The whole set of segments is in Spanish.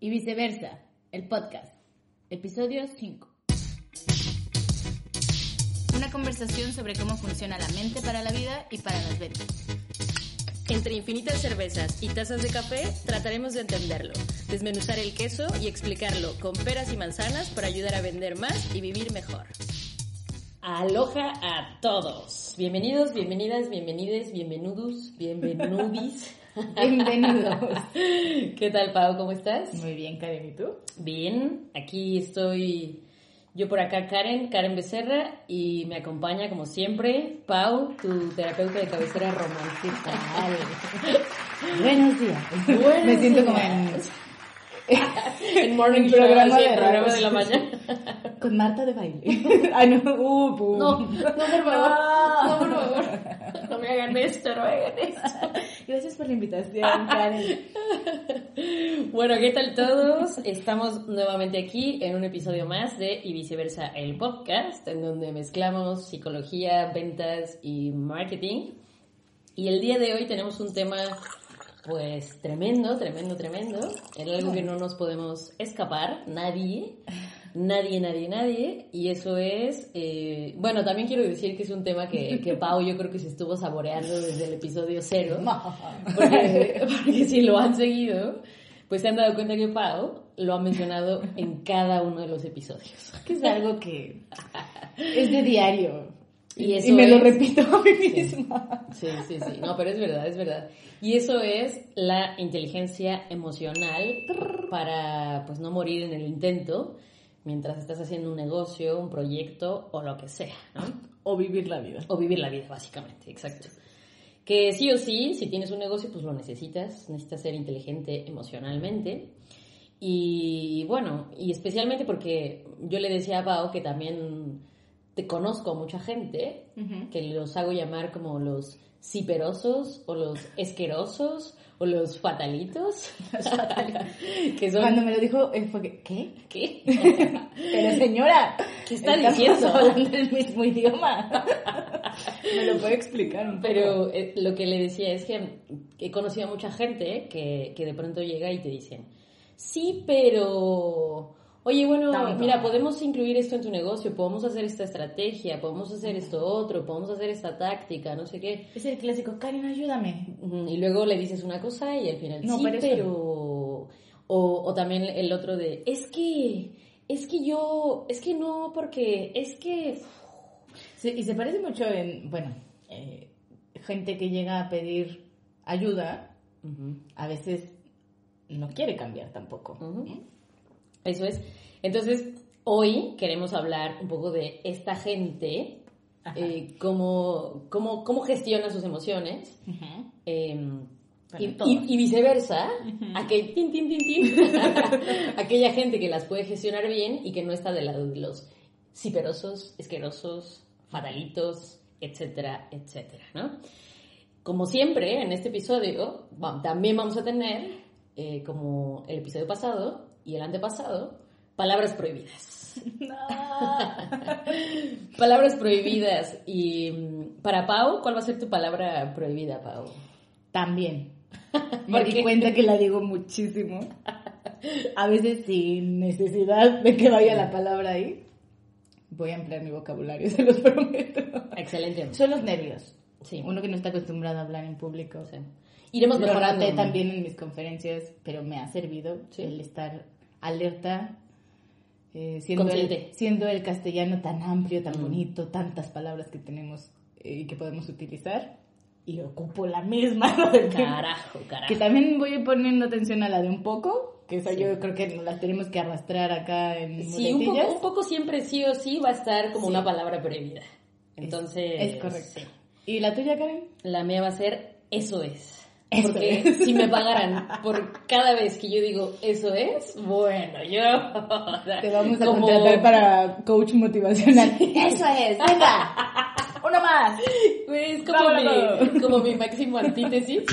y viceversa, el podcast, episodio 5. Una conversación sobre cómo funciona la mente para la vida y para las ventas. Entre infinitas cervezas y tazas de café, trataremos de entenderlo, desmenuzar el queso y explicarlo con peras y manzanas para ayudar a vender más y vivir mejor. Aloha a todos. Bienvenidos, bienvenidas, bienvenides, bienvenudos, bienvenudis. Bienvenidos. ¿Qué tal, Pau? ¿Cómo estás? Muy bien, Karen, ¿y tú? Bien, aquí estoy yo por acá, Karen, Karen Becerra, y me acompaña, como siempre, Pau, tu terapeuta de cabecera romántica. Buenos días. Buenos Me siento días. como en, En Morning en Show, programa de el programa de la mañana. con Marta de baile. Ay, no, uh. No, no, por favor. No. No, por favor. No me hagan esto, no me hagan esto. Gracias por la invitación, Karen. Bueno, ¿qué tal todos? Estamos nuevamente aquí en un episodio más de Y viceversa, el podcast, en donde mezclamos psicología, ventas y marketing. Y el día de hoy tenemos un tema, pues, tremendo, tremendo, tremendo. En algo que no nos podemos escapar, nadie. Nadie, nadie, nadie. Y eso es, eh, bueno, también quiero decir que es un tema que, que Pau yo creo que se estuvo saboreando desde el episodio cero. Porque, porque si lo han seguido, pues se han dado cuenta que Pau lo ha mencionado en cada uno de los episodios. Que es algo que es de diario. Y Y, eso me lo repito a mí misma. Sí, sí, sí. No, pero es verdad, es verdad. Y eso es la inteligencia emocional para, pues, no morir en el intento mientras estás haciendo un negocio, un proyecto o lo que sea, ¿no? O vivir la vida. O vivir la vida, básicamente, exacto. Que sí o sí, si tienes un negocio, pues lo necesitas, necesitas ser inteligente emocionalmente. Y bueno, y especialmente porque yo le decía a Pau que también te conozco a mucha gente que los hago llamar como los ciperosos o los esquerosos o los fatalitos. que son... Cuando me lo dijo, fue que, ¿qué? ¿Qué? Pero señora, ¿Qué está diciendo? hablando el mismo idioma. me lo puede explicar un poco? Pero eh, lo que le decía es que he conocido a mucha gente que, que de pronto llega y te dicen, sí, pero... Oye, bueno, Tanto. mira, podemos incluir esto en tu negocio, podemos hacer esta estrategia, podemos hacer esto otro, podemos hacer esta táctica, no sé qué. Es el clásico, Karen, ayúdame. Y luego le dices una cosa y al final, No, sí, pero O, o también el otro de, es que, es que yo, es que no, porque, es que... Sí, y se parece mucho en, bueno, eh, gente que llega a pedir ayuda, a veces no quiere cambiar tampoco. Eso es. Entonces, hoy queremos hablar un poco de esta gente, eh, cómo, cómo, cómo gestiona sus emociones. Eh, Bueno, y, todos. y- y viceversa, aquel tin, tin, tin, tin, aquella gente que las puede gestionar bien y que no está del lado de los ciperosos, esquerosos, fatalitos, etcétera, etcétera, ¿no? Como siempre, en este episodio también vamos a tener, eh, como el episodio pasado y el antepasado, palabras prohibidas. palabras prohibidas. Y mm, para Pau, ¿cuál va a ser tu palabra prohibida, Pau? También. Me ¿Por di cuenta que la digo muchísimo. A veces sin necesidad de que vaya la palabra ahí. Voy a emplear mi vocabulario, se los prometo. Excelente. Son los nervios. Sí. Uno que no está acostumbrado a hablar en público. Sí. Iremos mejorando. también en mis conferencias, pero me ha servido Sí. el estar alerta, eh, siendo, el, siendo el castellano tan amplio, tan Mm. bonito, tantas palabras que tenemos eh, y que podemos utilizar, y ocupo la misma. tiempo. Carajo, carajo. Que también voy poniendo atención a la de un poco, que esa Sí. yo creo que nos las tenemos que arrastrar acá en Sí, un poco, un poco siempre sí o sí va a estar como Sí. una palabra prohibida. Es- Entonces. Es, correcto. sí. ¿Y la tuya, Karen? La mía va a ser eso es. Eso Porque es. si me pagaran por cada vez que yo digo eso es, bueno, yo. Te vamos a como- contratar para coach motivacional. Eso es, venga. Uno más. Es como mi, como mi máximo antítesis.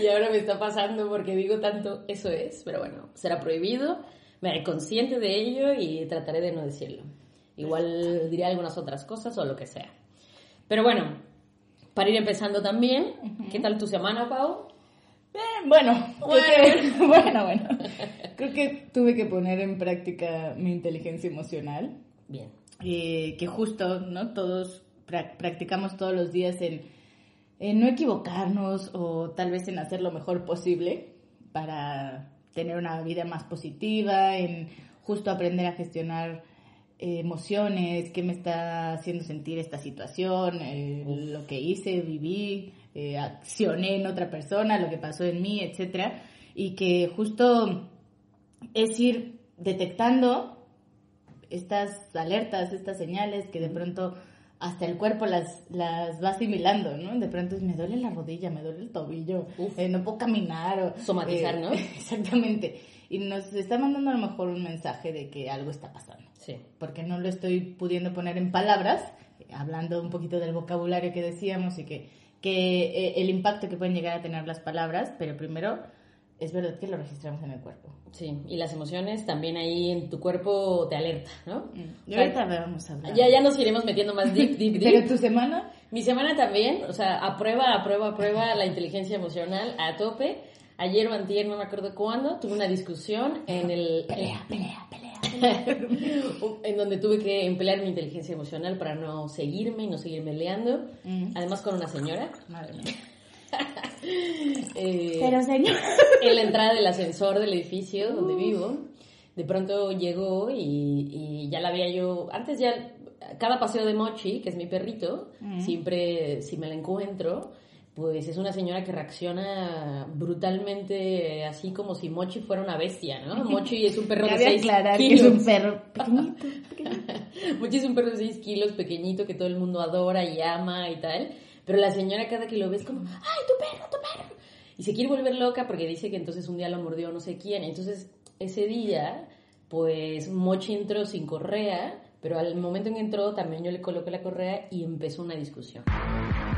y ahora me está pasando porque digo tanto eso es, pero bueno, será prohibido. Me haré consciente de ello y trataré de no decirlo. Igual diré algunas otras cosas o lo que sea. Pero bueno, para ir empezando también, ¿qué tal tu semana, Pau? Eh, bueno, bueno. bueno, bueno. Creo que tuve que poner en práctica mi inteligencia emocional. Bien. Eh, que justo, ¿no? Todos practicamos todos los días en, en no equivocarnos o tal vez en hacer lo mejor posible para tener una vida más positiva, en justo aprender a gestionar eh, emociones, qué me está haciendo sentir esta situación, eh, lo que hice, viví, eh, accioné en otra persona, lo que pasó en mí, etcétera, y que justo es ir detectando estas alertas, estas señales que de pronto hasta el cuerpo las, las va asimilando, ¿no? De pronto es, me duele la rodilla, me duele el tobillo, eh, no puedo caminar. O, Somatizar, eh, ¿no? Exactamente. Y nos está mandando a lo mejor un mensaje de que algo está pasando. Sí. Porque no lo estoy pudiendo poner en palabras, hablando un poquito del vocabulario que decíamos y que, que eh, el impacto que pueden llegar a tener las palabras, pero primero es verdad que lo registramos en el cuerpo. Sí, y las emociones también ahí en tu cuerpo te alerta, ¿no? Mm. Y ahorita vamos a hablar. Ya, ya nos iremos metiendo más deep, deep, deep. ¿Pero tu semana? Mi semana también, o sea, a prueba, a prueba, a prueba la inteligencia emocional a tope. Ayer o antier, no me acuerdo cuándo, tuve una discusión en el... Pelea, pelea, pelea. en donde tuve que emplear mi inteligencia emocional para no seguirme y no seguir meleando. Mm. Además con una señora. Madre mía. Eh, Pero señor. en la entrada del ascensor del edificio donde vivo, de pronto llegó y, y ya la había yo, antes ya, cada paseo de Mochi, que es mi perrito, siempre si me la encuentro, pues es una señora que reacciona brutalmente, así como si Mochi fuera una bestia, ¿no? Mochi es un perro de Cabe 6 aclarar que kilos. es un perro pequeñito, pequeñito. Mochi es un perro de 6 kilos, pequeñito, que todo el mundo adora y ama y tal. Pero la señora cada que lo ve es como, ¡ay, tu perro, tu perro! Y se quiere volver loca porque dice que entonces un día lo mordió no sé quién. Entonces, ese día, pues Mochi entró sin correa, pero al momento en que entró también yo le coloqué la correa y empezó una discusión.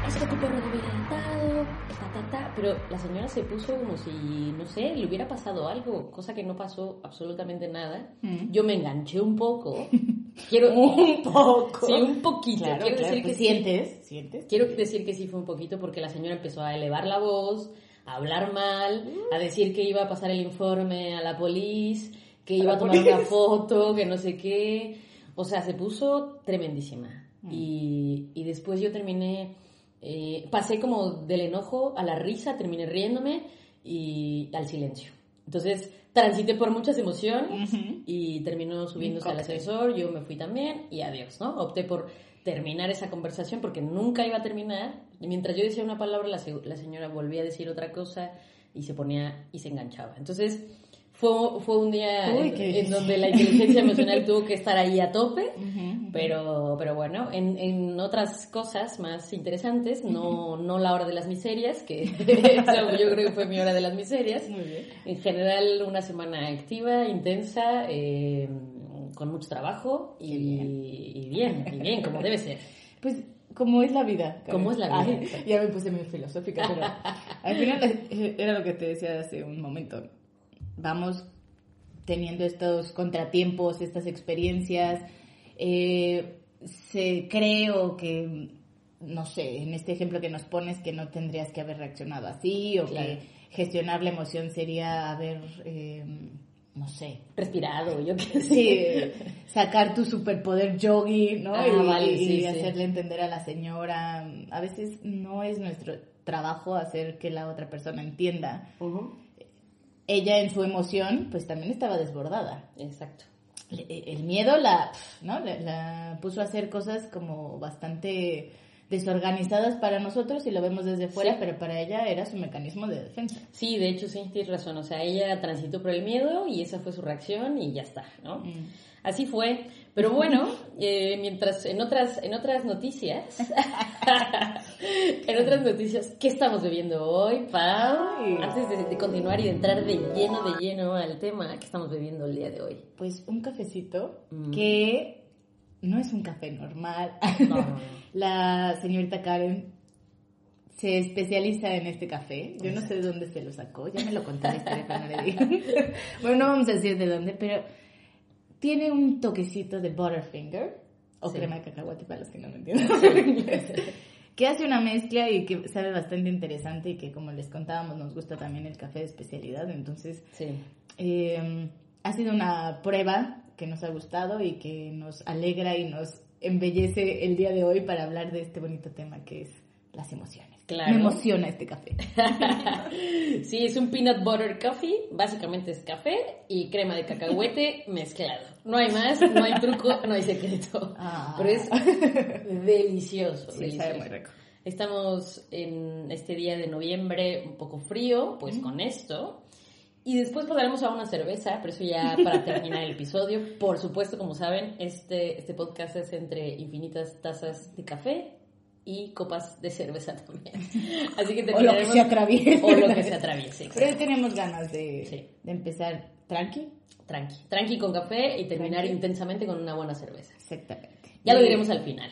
Es que tu perro no hubiera entrado, ta, ta, ta. Pero la señora se puso como si, no sé, le hubiera pasado algo, cosa que no pasó absolutamente nada. Mm. Yo me enganché un poco. Quiero Un poco. Sí, un poquito. Claro, Quiero claro, decir que pues sí. sientes, sientes. Quiero decir que sí fue un poquito porque la señora empezó a elevar la voz, a hablar mal, a decir que iba a pasar el informe a la policía, que iba a tomar una police. foto, que no sé qué. O sea, se puso tremendísima. Mm. Y, y después yo terminé, eh, pasé como del enojo a la risa, terminé riéndome y al silencio. Entonces, transité por muchas emociones Ujú. y terminó subiéndose al ascensor, yo me fui también y adiós, ¿no? Opté por terminar esa conversación porque nunca iba a terminar. Y mientras yo decía una palabra, la, la señora volvía a decir otra cosa y se ponía y se enganchaba. Entonces, fue, fue un día Uy, en, donde la inteligencia emocional tuvo que estar ahí a tope. Pero, pero bueno, en, en otras cosas más interesantes, no, no la hora de las miserias, que yo creo que fue mi hora de las miserias. Muy bien. En general, una semana activa, intensa, eh, con mucho trabajo y bien. y bien, y bien, como debe ser. Pues como es la vida. Como es la vida, Ay, exacto. ya me puse muy filosófica, pero al final eh, era lo que te decía hace un momento. Vamos teniendo estos contratiempos, estas experiencias. eh, se creo que, no sé, en este ejemplo que nos pones, que no tendrías que haber reaccionado así o Claro. que gestionar la emoción sería haber, eh, no sé, Respirado, yo qué sé. Sí, sacar tu superpoder yogi, ¿no? Ah, y vale, y sí, sí. hacerle entender a la señora. A veces no es nuestro trabajo hacer que la otra persona entienda. Ujú, Ella en su emoción, pues también estaba desbordada. Exacto. Le- El miedo la, ¿no? La, la puso a hacer cosas como bastante desorganizadas para nosotros y lo vemos desde fuera, Sí. pero para ella era su mecanismo de defensa. Sí, de hecho, sí, tienes razón. O sea, ella transitó por el miedo y esa fue su reacción y ya está, ¿no? Mm. Así fue. Pero bueno, eh, mientras en otras, en otras noticias, en otras noticias, ¿qué estamos bebiendo hoy, Pau? Antes de, de continuar y de entrar de lleno, de lleno al tema, ¿qué estamos bebiendo el día de hoy? Pues un cafecito Mm. que no es un café normal. No, no, no. La señorita Karen se especializa en este café. Yo no sé de dónde se lo sacó. Ya me lo contó la historia, le bueno, no vamos a decir de dónde, pero tiene un toquecito de Butterfinger o Sí. crema de cacahuate para los que no lo entienden inglés. que hace una mezcla y que sabe bastante interesante y que como les contábamos nos gusta también el café de especialidad, entonces Sí. eh, ha sido una prueba que nos ha gustado y que nos alegra y nos embellece el día de hoy para hablar de este bonito tema que es las emociones. Claro. Me emociona este café. Sí, es un peanut butter coffee, básicamente es café y crema de cacahuete mezclado. No hay más, no hay truco, no hay secreto. Ah. Pero es delicioso, Sí, delicioso. sabe muy rico. Estamos en este día de noviembre un poco frío, pues con esto. Y después pasaremos a una cerveza, pero eso ya para terminar el episodio. Por supuesto, como saben, este, este podcast es entre infinitas tazas de café y copas de cerveza también. Así que O lo que terminaremos- se atraviese. O lo que se atraviese. exacto. Pero tenemos ganas de, Sí. de empezar tranqui. Tranqui. Tranqui con café y terminar Tranqui. intensamente con una buena cerveza. Exactamente. Ya lo diremos al final.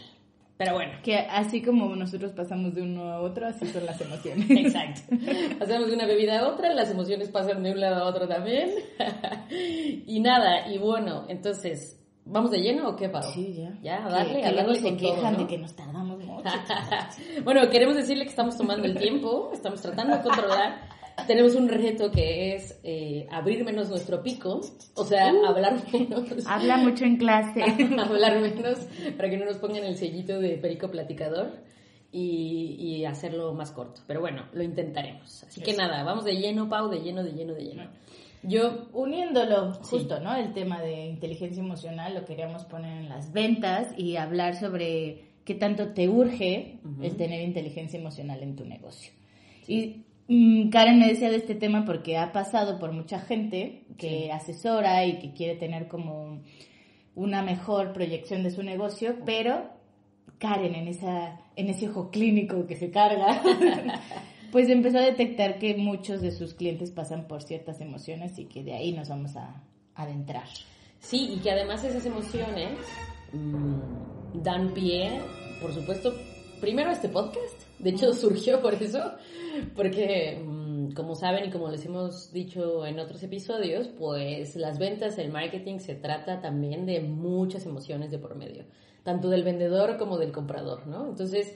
Pero bueno. Que así como nosotros pasamos de uno a otro, así son las emociones. Exacto. Pasamos de una bebida a otra, las emociones pasan de un lado a otro también. y nada, y bueno, entonces, ¿vamos de lleno o qué, Pau? Sí, ya. Ya, a Que- darle, que a darle se con todo, quejan ¿no? de que nos tardamos mucho. bueno, queremos decirle que estamos tomando el tiempo, estamos tratando de controlar. Tenemos un reto que es eh, abrir menos nuestro pico, o sea, Uh. hablar menos. Habla mucho en clase. hablar menos para que no nos pongan el sellito de perico platicador y, y hacerlo más corto. Pero bueno, lo intentaremos. Así que Eso. nada, vamos de lleno, Pau, de lleno, de lleno, de lleno. Yo, Uniéndolo, Sí. justo, ¿no? El tema de inteligencia emocional lo queríamos poner en las ventas y hablar sobre qué tanto te urge Ujú. el tener inteligencia emocional en tu negocio. Y mm, Karen me decía de este tema porque ha pasado por mucha gente que Sí. asesora y que quiere tener como una mejor proyección de su negocio, pero Karen en esa en ese ojo clínico que se carga, pues empezó a detectar que muchos de sus clientes pasan por ciertas emociones y que de ahí nos vamos a adentrar. sí, y que además esas emociones mm, dan pie, por supuesto, primero a este podcast. De hecho, surgió por eso, porque mm, como saben y como les hemos dicho en otros episodios, pues las ventas, el marketing se trata también de muchas emociones de por medio, tanto del vendedor como del comprador, ¿no? Entonces,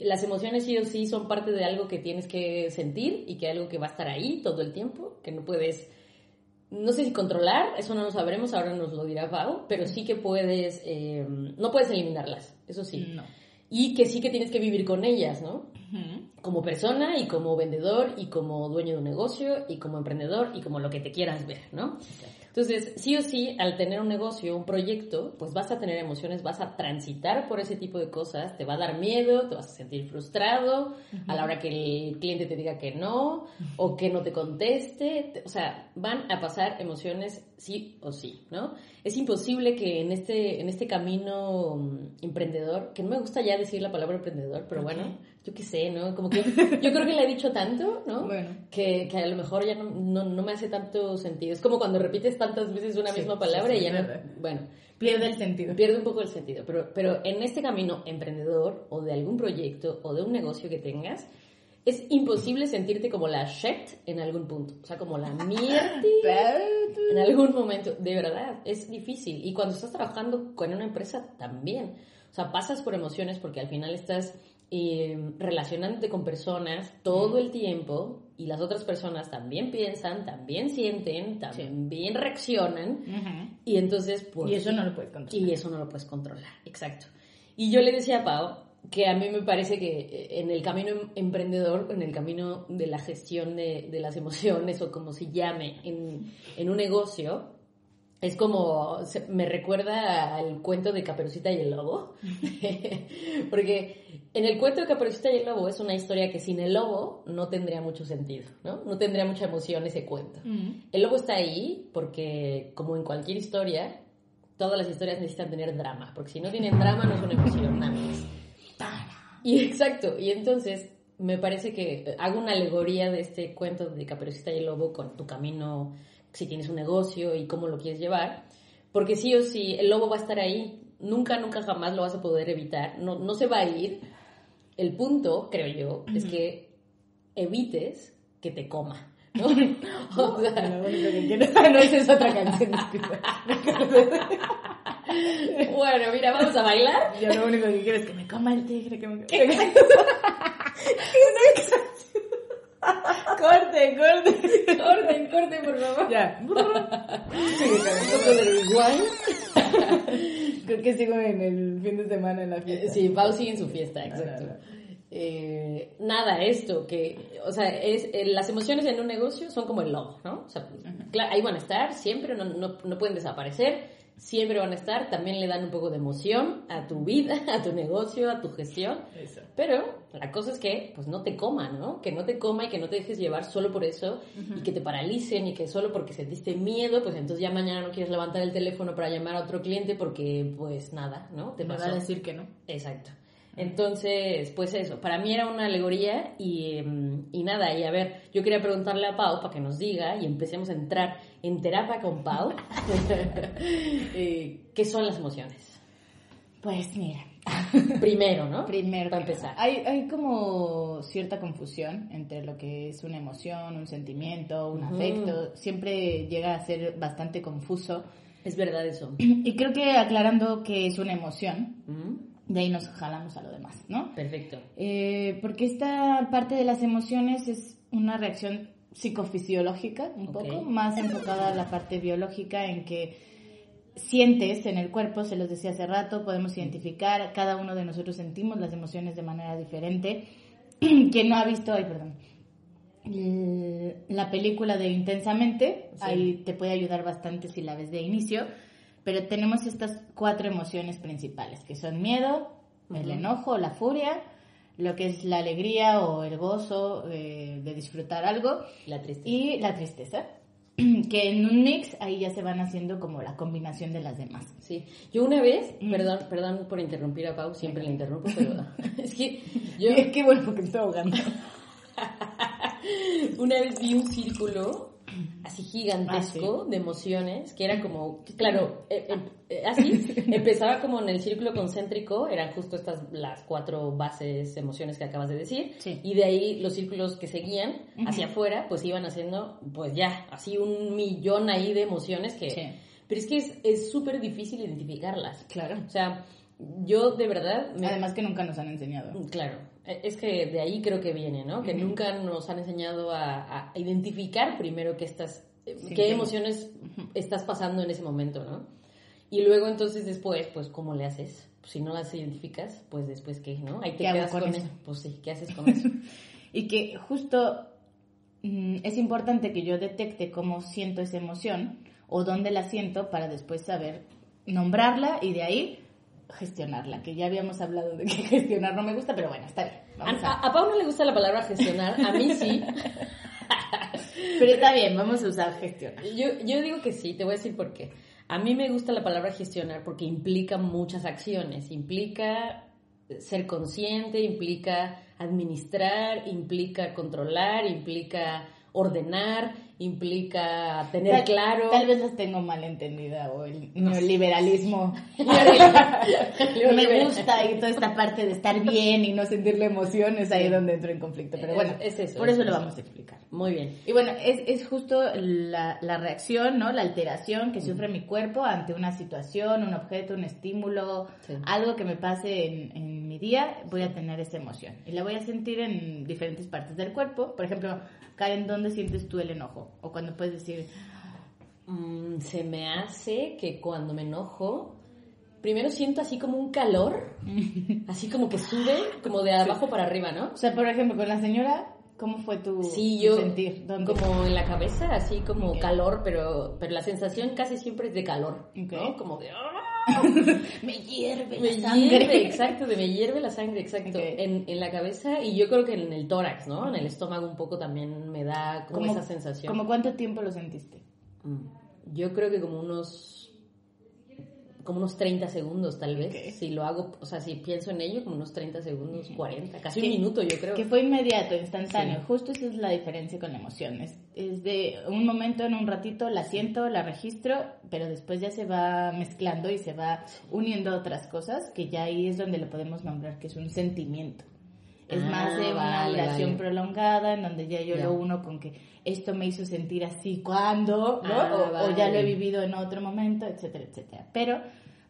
las emociones sí o sí son parte de algo que tienes que sentir y que algo que va a estar ahí todo el tiempo, que no puedes no sé si controlar, eso no lo sabremos, ahora nos lo dirá Pau, pero sí que puedes, eh, no puedes eliminarlas, eso sí. Y que sí que tienes que vivir con ellas, ¿no? Como persona y como vendedor y como dueño de un negocio y como emprendedor y como lo que te quieras ver, ¿no? Entonces, sí o sí, al tener un negocio, un proyecto, pues vas a tener emociones, vas a transitar por ese tipo de cosas, te va a dar miedo, te vas a sentir frustrado a la hora que el cliente te diga que no o que no te conteste, te- o sea, van a pasar emociones sí o sí, ¿no? Es imposible que en este, en este camino mm, emprendedor, que no me gusta ya decir la palabra emprendedor, pero bueno, Ok. Yo qué sé, ¿no? Como que yo creo que la he dicho tanto, ¿no? Bueno. que, que a lo mejor ya no, no, no me hace tanto sentido. Es como cuando repites tantas veces una Sí, misma sí, palabra sí, y ya no... Bueno, Pierde el sentido. pierde un poco el sentido. Pero, pero en este camino emprendedor o de algún proyecto o de un negocio que tengas, es imposible sentirte como la shit en algún punto. O sea, como la mierda en algún momento. De verdad, es difícil. Y cuando estás trabajando con una empresa también. O sea, pasas por emociones porque al final estás eh, relacionándote con personas todo el tiempo y las otras personas también piensan, también sienten, también reaccionan. Y entonces, pues... Y eso no lo puedes controlar. Y eso no lo puedes controlar, exacto. Y yo le decía a Pau que a mí me parece que eh, en el camino em- emprendedor, en el camino de la gestión de, de las emociones o como se llame en, en un negocio, es como, me recuerda al cuento de Caperucita y el Lobo, porque en el cuento de Caperucita y el Lobo es una historia que sin el lobo no tendría mucho sentido, ¿no? No tendría mucha emoción ese cuento. El lobo está ahí porque, como en cualquier historia, todas las historias necesitan tener drama, porque si no tienen drama no es una emoción nada más. Y exacto, y entonces me parece que hago una alegoría de este cuento de Caperucita y el Lobo con tu camino, si tienes un negocio y cómo lo quieres llevar, porque sí o sí, el lobo va a estar ahí, nunca, nunca jamás lo vas a poder evitar, no, no se va a ir. El punto, creo yo, es que evites que te coma. ¿no? O sea, no, esa es otra canción. bueno, mira, vamos a bailar. Yo lo único que quiero es que me coma el tigre, que me corte, corte. Corten, corten, por favor. Ya. Un poco de rewind. Creo que sigo en el fin de semana en la fiesta. Sí, Pau sigue en su fiesta, Ah, exacto. Eh, nada, esto, que, o sea, es, eh, las emociones en un negocio son como el lobo, ¿no? O sea, ahí van a estar, siempre no, no, no pueden desaparecer, siempre van a estar, también le dan un poco de emoción a tu vida, a tu negocio, a tu gestión. Eso. Pero la cosa es que, pues no te coma, ¿no? Que no te coma y que no te dejes llevar solo por eso y que te paralicen y que solo porque sentiste miedo, pues entonces ya mañana no quieres levantar el teléfono para llamar a otro cliente porque, pues nada, ¿no? Te Me va a decir que no. Exacto. Entonces, pues eso, para mí era una alegoría y, em, y nada, y a ver, yo quería preguntarle a Pau para que nos diga y empecemos a entrar en terapia con Pau, eh, ¿qué son las emociones? Pues mira. Primero, ¿no? Primero, Para empezar. Hay, hay como cierta confusión entre lo que es una emoción, un sentimiento, un afecto. Siempre llega a ser bastante confuso. Es verdad eso. Y creo que aclarando que es una emoción, de ahí nos jalamos a lo demás, ¿no? Perfecto. Eh, porque esta parte de las emociones es una reacción psicofisiológica, un poco, más enfocada a la parte biológica en que sientes en el cuerpo, se los decía hace rato, podemos identificar, cada uno de nosotros sentimos las emociones de manera diferente. Quien no ha visto, ay, perdón, la película de Intensamente, Sí. ahí te puede ayudar bastante si la ves de inicio, pero tenemos estas cuatro emociones principales, que son miedo, el enojo, la furia, lo que es la alegría o el gozo eh, de disfrutar algo La tristeza. y la tristeza, que en un mix ahí ya se van haciendo como la combinación de las demás. Sí, yo una vez, Mm. perdón, perdón por interrumpir a Pau, siempre le interrumpo, pero es que yo Qué bueno porque me estoy ahogando. una vez vi un círculo así gigantesco de emociones que era como, claro, eh, eh, eh, así, empezaba como en el círculo concéntrico, eran justo estas las cuatro bases emociones que acabas de decir, Sí. y de ahí los círculos que seguían hacia afuera, pues iban haciendo, pues ya, así un millón ahí de emociones que... Sí. Pero es que es- es súper difícil identificarlas. Claro. O sea, yo de verdad... me- Además que nunca nos han enseñado. Claro, es que de ahí creo que viene, ¿no? Que nunca nos han enseñado a, a identificar primero qué estás, eh, Sí, qué sí. emociones estás pasando en ese momento, ¿no? Y luego entonces después, pues, ¿cómo le haces? Pues, si no las identificas, pues después qué, ¿no? Ahí te ¿Qué quedas con con, eso? eso. Pues sí, ¿qué haces con eso? Y que justo mm, es importante que yo detecte cómo siento esa emoción o dónde la siento para después saber nombrarla y de ahí gestionarla, que ya habíamos hablado de que gestionar no me gusta, pero bueno, está bien. A, Vamos a- a, a Pau no le gusta la palabra gestionar, a mí sí. Pero está bien, vamos a usar gestionar. Yo, yo digo que sí, te voy a decir por qué. A mí me gusta la palabra gestionar porque implica muchas acciones, implica ser consciente, implica administrar, implica controlar, implica ordenar, implica tener Tal- claro. Tal vez las tengo mal entendida o el neoliberalismo. Neoliberal. me gusta y toda esta parte de estar bien y no sentir la emoción es ahí Sí. donde entro en conflicto. Pero bueno, Es- es eso, por es eso lo vamos a explicar. Muy bien. Y bueno, es, es justo la, la reacción, ¿no? La alteración que sufre mi cuerpo ante una situación, un objeto, un estímulo, Sí. algo que me pase en, en mi día, voy a tener esa emoción. Y la voy a sentir en diferentes partes del cuerpo. Por ejemplo, Karen, ¿dónde sientes tú el enojo? O cuando puedes decir, Mm, se me hace que cuando me enojo, primero siento así como un calor, así como que sube, como de abajo para arriba, ¿no? o sea, por ejemplo, con la señora, ¿cómo fue tu, Sí, tu yo sentir? ¿Dónde? como en la cabeza, así como calor, pero, pero la sensación casi siempre es de calor, Ok. ¿no? Como de... ¡ah! me hierve Me la sangre. hierve, exacto, de me hierve la sangre, exacto, en, en la cabeza y yo creo que en el tórax, ¿no? En el estómago un poco también me da como ¿Cómo- esa sensación. ¿Cómo cuánto tiempo lo sentiste? Mm, Yo creo que como unos como unos 30 segundos tal vez, si lo hago, o sea, si pienso en ello, como unos 30 segundos, 40, casi Que- un minuto yo creo. Que fue inmediato, instantáneo. Sí. Justo esa es la diferencia con la emoción. Es, es de un momento en un ratito, la siento, la registro, pero después ya se va mezclando y se va uniendo a otras cosas, que ya ahí es donde lo podemos nombrar, que es un sentimiento. Es Ah, más de una vale, duración vale. prolongada, en donde ya yo Ya. lo uno con que esto me hizo sentir así cuando, ¿no? Ah, o, o ya lo he vale. vivido en otro momento, etcétera, etcétera. Pero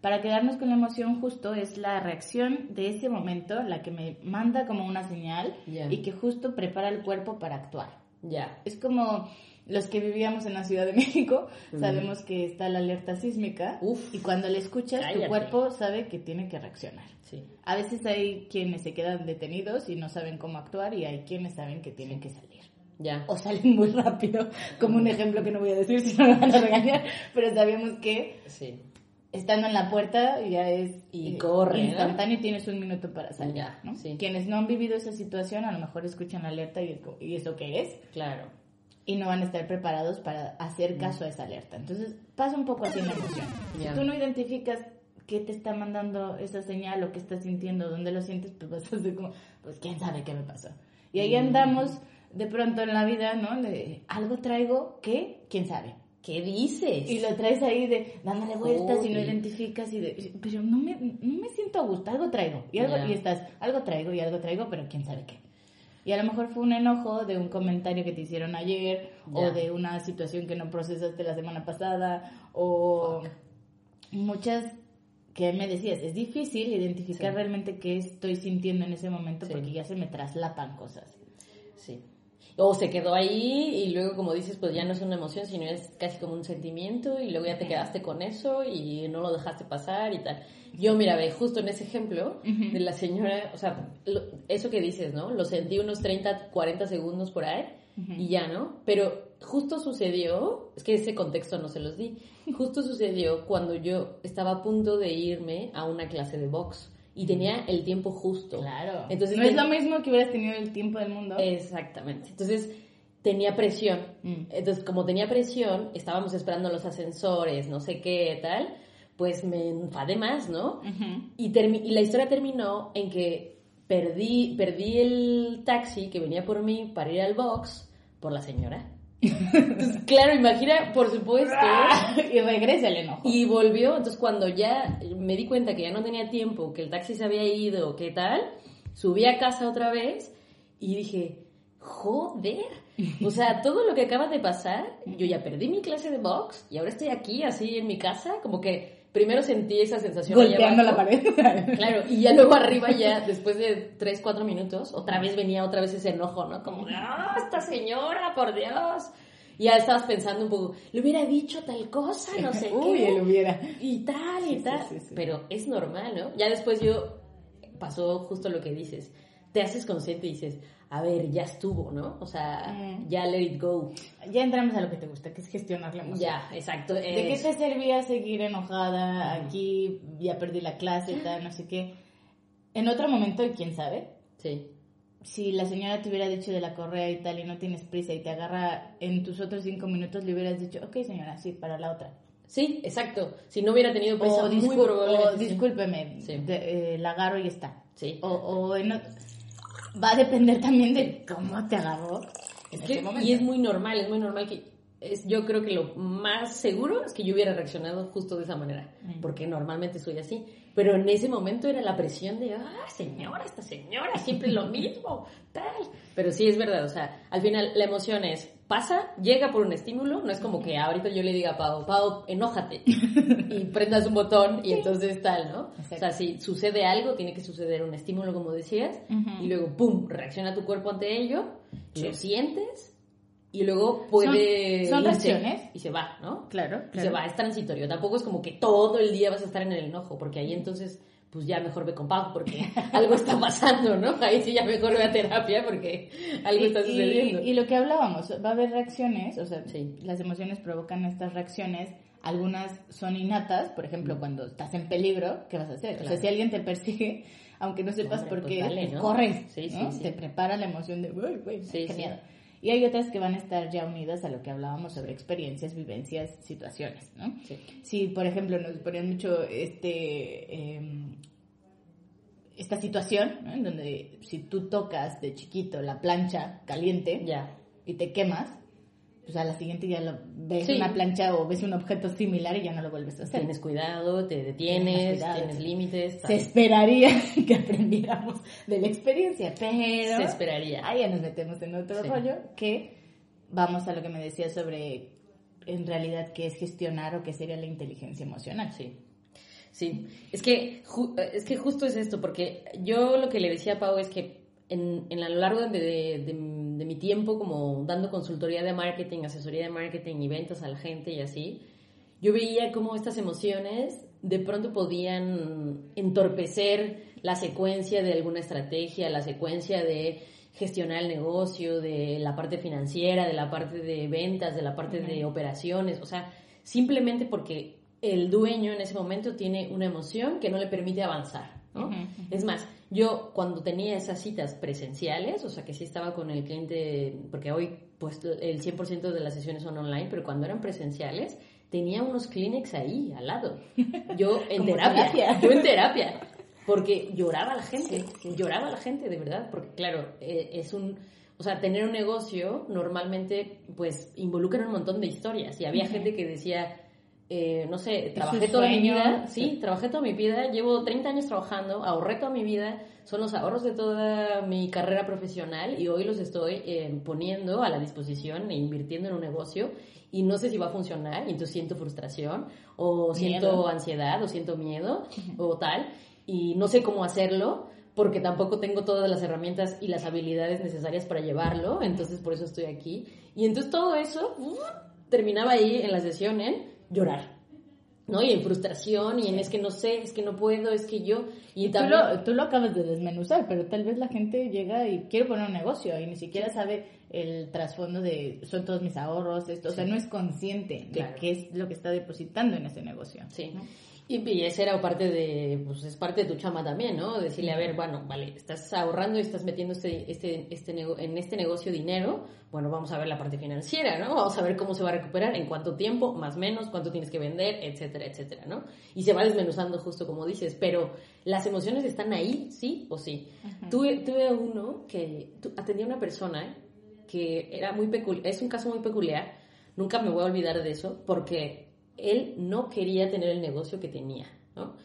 Para quedarnos con la emoción justo es la reacción de ese momento, la que me manda como una señal Ya. y que justo prepara el cuerpo para actuar. Ya. Es como los que vivíamos en la Ciudad de México, sabemos que está la alerta sísmica Uf. y cuando la escuchas Cállate. tu cuerpo sabe que tiene que reaccionar. Sí. A veces hay quienes se quedan detenidos y no saben cómo actuar y hay quienes saben que tienen que salir. Ya. O salen muy rápido, como un ejemplo que no voy a decir si no me van a regañar, pero sabemos que Sí. estando en la puerta ya es Y eh, corre, instantáneo y tienes un minuto para salir. Ya, ¿no? sí. Quienes no han vivido esa situación a lo mejor escuchan la alerta y, y eso qué es Claro. Y no van a estar preparados para hacer caso a esa alerta. Entonces pasa un poco así en la emoción. Si tú no identificas qué te está mandando esa señal o qué estás sintiendo, dónde lo sientes, pues vas a ser como, pues quién sabe qué me pasó. Y ahí andamos de pronto en la vida, ¿no? De algo traigo que, quién sabe. ¿Qué dices? Y lo traes ahí de dándole vueltas y no identificas y de, pero no me, no me siento a gusto, algo traigo. Y, algo, Ya. y estás, algo traigo y algo traigo, pero quién sabe qué. Y a lo mejor fue un enojo de un comentario que te hicieron ayer o de una situación que no procesaste la semana pasada o muchas que me decías, es difícil identificar Sí. realmente qué estoy sintiendo en ese momento Sí. porque ya se me traslapan cosas. Sí. O se quedó ahí y luego, como dices, pues ya no es una emoción, sino es casi como un sentimiento y luego ya te quedaste con eso y no lo dejaste pasar y tal. Yo, mira, ve, justo en ese ejemplo de la señora, o sea, lo- eso que dices, ¿no? Lo sentí unos 30, 40 segundos por ahí y ya, ¿no? Pero justo sucedió, es que ese contexto no se los di, justo sucedió cuando yo estaba a punto de irme a una clase de box y tenía el tiempo justo. Claro. Entonces, no ten- es lo mismo que hubieras tenido el tiempo del mundo. Exactamente. Entonces tenía presión. Mm. Entonces, como tenía presión, estábamos esperando los ascensores, no sé qué, tal, pues me enfadé más, ¿no? Ujú. Y, termi- y la historia terminó en que perdí, perdí el taxi que venía por mí para ir al box por la señora. Entonces, claro, imagina, por supuesto. y regresa el enojo. Y volvió, entonces cuando ya me di cuenta que ya no tenía tiempo, que el taxi se había ido, qué tal, subí a casa otra vez y dije, joder, o sea, todo lo que acaba de pasar, yo ya perdí mi clase de box y ahora estoy aquí así en mi casa, como que primero sentí esa sensación. golpeando la pared. Claro, y ya luego arriba ya, después de 3, 4 minutos, otra vez venía otra vez ese enojo, ¿no? Como, ¡ah, esta señora, por Dios! Y ya estabas pensando un poco, le hubiera dicho tal cosa, no sé Uy, qué. él hubiera. Y tal, y Sí, tal. sí, sí, sí. Pero es normal, ¿no? Ya después yo, pasó justo lo que dices. Te haces consciente y dices, a ver, ya estuvo, ¿no? O sea, Mm. ya let it go. Ya entramos a lo que te gusta, que es gestionar la emoción. Ya, exacto. ¿De qué te servía seguir enojada aquí? Ya perdí la clase, tal, no sé qué. En otro momento, y quién sabe, Sí, si la señora te hubiera dicho de la correa y tal y no tienes prisa y te agarra en tus otros cinco minutos, le hubieras dicho, ok señora, sí, para la otra. sí, exacto. Si no hubiera tenido prisa, O, muy discúlpeme, Sí. de- eh, la agarro y está. Sí. O, o en ot- va a depender también de cómo te agarró en momento. y es muy normal, es muy normal que es, yo creo que lo más seguro es que yo hubiera reaccionado justo de esa manera, porque normalmente soy así. Pero en ese momento era la presión de, ah, señora, esta señora, siempre lo mismo, tal. Pero sí es verdad, o sea, al final la emoción es, pasa, llega por un estímulo, no es como que ahorita yo le diga a Pau, Pau, enójate, y prendas un botón y entonces tal, ¿no? O sea, Exacto. si sucede algo, tiene que suceder un estímulo, como decías, Ujú. y luego, ¡pum!, reacciona tu cuerpo ante ello, Sí. lo sientes, y luego puede Son- son reacciones. y se va, ¿no? Claro, Y se va, es transitorio. Tampoco es como que todo el día vas a estar en el enojo, porque ahí entonces, pues ya mejor ve con Pau, porque algo está pasando, ¿no? Ahí sí ya mejor ve a terapia, porque algo está sucediendo. Y, y lo que hablábamos, va a haber reacciones, o sea, Sí. las emociones provocan estas reacciones. Algunas son innatas, por ejemplo, cuando estás en peligro, ¿qué vas a hacer? O sea, si alguien te persigue, aunque no sepas Hombre, por pues qué, dale, pues ¿no? corres, Sí, sí. Te prepara la emoción de, uy, uy, Sí, qué miedo. Y hay otras que van a estar ya unidas a lo que hablábamos sobre experiencias, vivencias, situaciones, ¿no? Sí. Si, por ejemplo, nos ponían mucho este em, esta situación, ¿no? En donde si tú tocas de chiquito la plancha caliente Ya. y te quemas, pues a la siguiente ya lo, ves Sí. una plancha o ves un objeto similar y ya no lo vuelves a hacer. Tienes cuidado, te Tienes detienes, cuidado, tienes sí. límites. Se esperaría que aprendiéramos de la experiencia, pero Se esperaría. ahí ya nos metemos en otro Sí. rollo que vamos a lo que me decía sobre en realidad qué es gestionar o qué sería la inteligencia emocional. Sí. Sí, es que, es que justo es esto, porque yo lo que le decía a Pau es que en, en a lo largo de, de, de, mi tiempo como dando consultoría de marketing, asesoría de marketing y ventas a la gente y así, yo veía cómo estas emociones de pronto podían entorpecer la secuencia de alguna estrategia, la secuencia de gestionar el negocio, de la parte financiera, de la parte de ventas, de la parte de operaciones, o sea, simplemente porque el dueño en ese momento tiene una emoción que no le permite avanzar. ¿no? Es más, yo cuando tenía esas citas presenciales, o sea que sí estaba con el cliente, porque hoy pues el 100% de las sesiones son online, pero cuando eran presenciales, tenía unos clinics ahí al lado. Yo en terapia, yo en terapia, porque lloraba la gente, lloraba la gente de verdad, porque claro, eh, es un, o sea, tener un negocio normalmente pues involucra un montón de historias y había gente que decía, eh, no sé, trabajé toda mi vida, sí, trabajé toda mi vida, llevo 30 años trabajando, ahorré toda mi vida, son los ahorros de toda mi carrera profesional y hoy los estoy eh, poniendo a la disposición e invirtiendo en un negocio y no sé si va a funcionar y entonces siento frustración o siento ansiedad o siento miedo o tal y no sé cómo hacerlo porque tampoco tengo todas las herramientas y las habilidades necesarias para llevarlo, entonces por eso estoy aquí. Y entonces todo eso uh, terminaba ahí en la sesión en llorar. ¿no? Y en frustración, y en es que no sé, es que no puedo, es que yo... Y tú, lo, tú lo acabas de desmenuzar, pero tal vez la gente llega y quiere poner un negocio y ni siquiera sabe el trasfondo de son todos mis ahorros, esto, o sea, no es consciente de qué es lo que está depositando en ese negocio. Sí. Y, y esa era parte de, pues es parte de tu chama también, ¿no? Decirle, a ver, bueno, vale, estás ahorrando y estás metiendo este, este, este en este negocio dinero, bueno, vamos a ver la parte financiera, ¿no? Vamos a ver cómo se va a recuperar, en cuánto tiempo, más o menos, cuánto tienes que vender, etcétera, etcétera, ¿no? Y se va desmenuzando justo como dices, pero las emociones están ahí, sí o sí. tuve, tuve uno que atendía a una persona que era muy peculiar, es un caso muy peculiar, nunca me voy a olvidar de eso, porque él no quería tener el negocio que tenía, ¿no?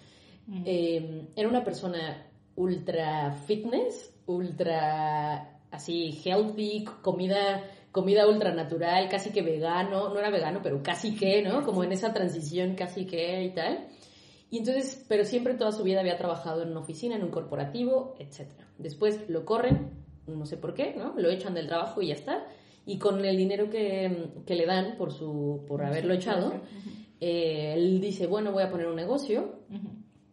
Em, era una persona ultra fitness, ultra así healthy, comida comida ultra natural, casi que vegano, no era vegano, pero casi que, ¿no? Como en esa transición casi que y tal. Y entonces, pero siempre toda su vida había trabajado en una oficina, en un corporativo, etc. Después lo corren, no sé por qué, ¿no? Lo echan del trabajo y ya está. Y con el dinero que, que le dan por, su, por haberlo echado, eh, él dice, bueno, voy a poner un negocio.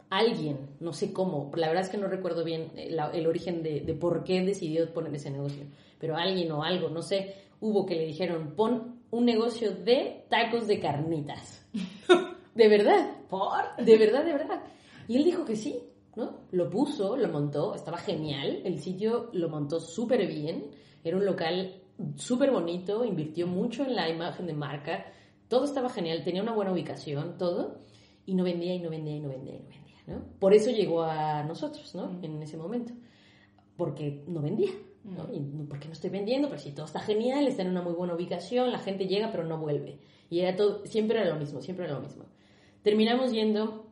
Alguien, no sé cómo, la verdad es que no recuerdo bien el, el origen de, de, por qué decidió poner ese negocio, pero alguien o algo, no sé, hubo que le dijeron, pon un negocio de tacos de carnitas. de verdad. ¿Por? De verdad, de verdad. Y él dijo que sí, ¿no? Lo puso, lo montó, estaba genial, el sitio lo montó súper bien, era un local súper bonito, invirtió mucho en la imagen de marca, todo estaba genial, tenía una buena ubicación, todo, y no vendía y no vendía y no vendía y no vendía, ¿no? Por eso llegó a nosotros, ¿no? En ese momento, porque no vendía, ¿no? Y, ¿Por qué no estoy vendiendo? Pero si todo está genial, está en una muy buena ubicación, la gente llega pero no vuelve. Y era todo, siempre era lo mismo, siempre era lo mismo. Terminamos yendo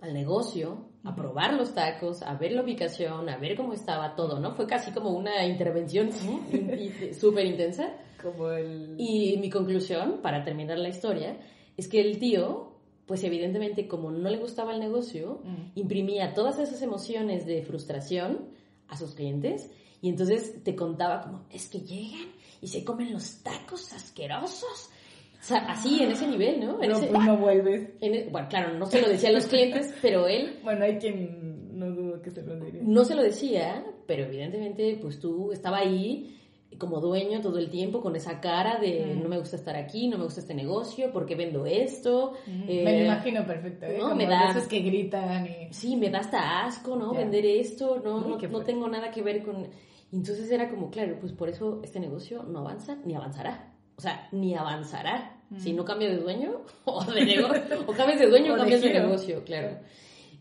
al negocio, a probar los tacos, a ver la ubicación, a ver cómo estaba todo, ¿no? Fue casi como una intervención súper intensa. Como el... Y mi conclusión, para terminar la historia, es que el tío, pues evidentemente como no le gustaba el negocio, mm. imprimía todas esas emociones de frustración a sus clientes y entonces te contaba como, es que llegan y se comen los tacos asquerosos. O sea, así, en ese nivel, ¿no? En no, ese, pues no vuelves. E, bueno, claro, no se lo decía a los clientes, pero él... Bueno, hay quien no dudo que se lo diría. No se lo decía, pero evidentemente, pues tú estaba ahí como dueño todo el tiempo con esa cara de no me gusta estar aquí, no me gusta este negocio, ¿por qué vendo esto? me lo eh, imagino perfecto, ¿eh? ¿no? me da esos que gritan y... Sí, me da hasta asco, ¿no? Vender esto, no, no, no tengo nada que ver con... entonces era como, claro, pues por eso este negocio no avanza ni avanzará. O sea, ni avanzará. Si no cambia de dueño o de negocio, o cambias de dueño o, cambias de, negocio, claro.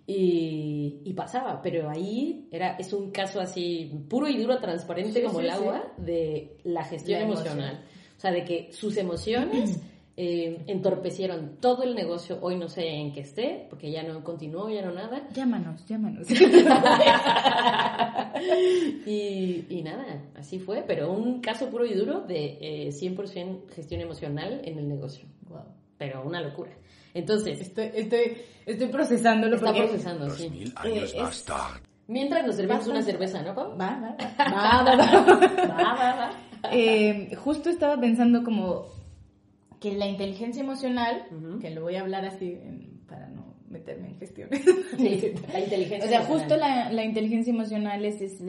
Y, pasaba, pero ahí era, es un caso así puro y duro, transparente como el agua de la gestión emocional. O sea, de que sus emociones eh, entorpecieron todo el negocio. Hoy no sé en qué esté, porque ya no continuó, ya no nada. Llámanos, llámanos. y, y, nada, así fue, pero un caso puro y duro de 100% eh, gestión emocional en el negocio. Wow. pero una locura. Entonces, Estoy, estoy, estoy procesándolo está porque... procesando, Dos sí. mil años Eh, es- más tarde. Mientras nos servimos una cerveza, ¿no, Pau? Va, va, va. Va, va, va. Va, va, va. Eh, justo estaba pensando como que la inteligencia emocional, que lo voy a hablar así en- para no meterme en gestiones. Sí, la inteligencia O sea, emocional. justo la, la inteligencia emocional es, es,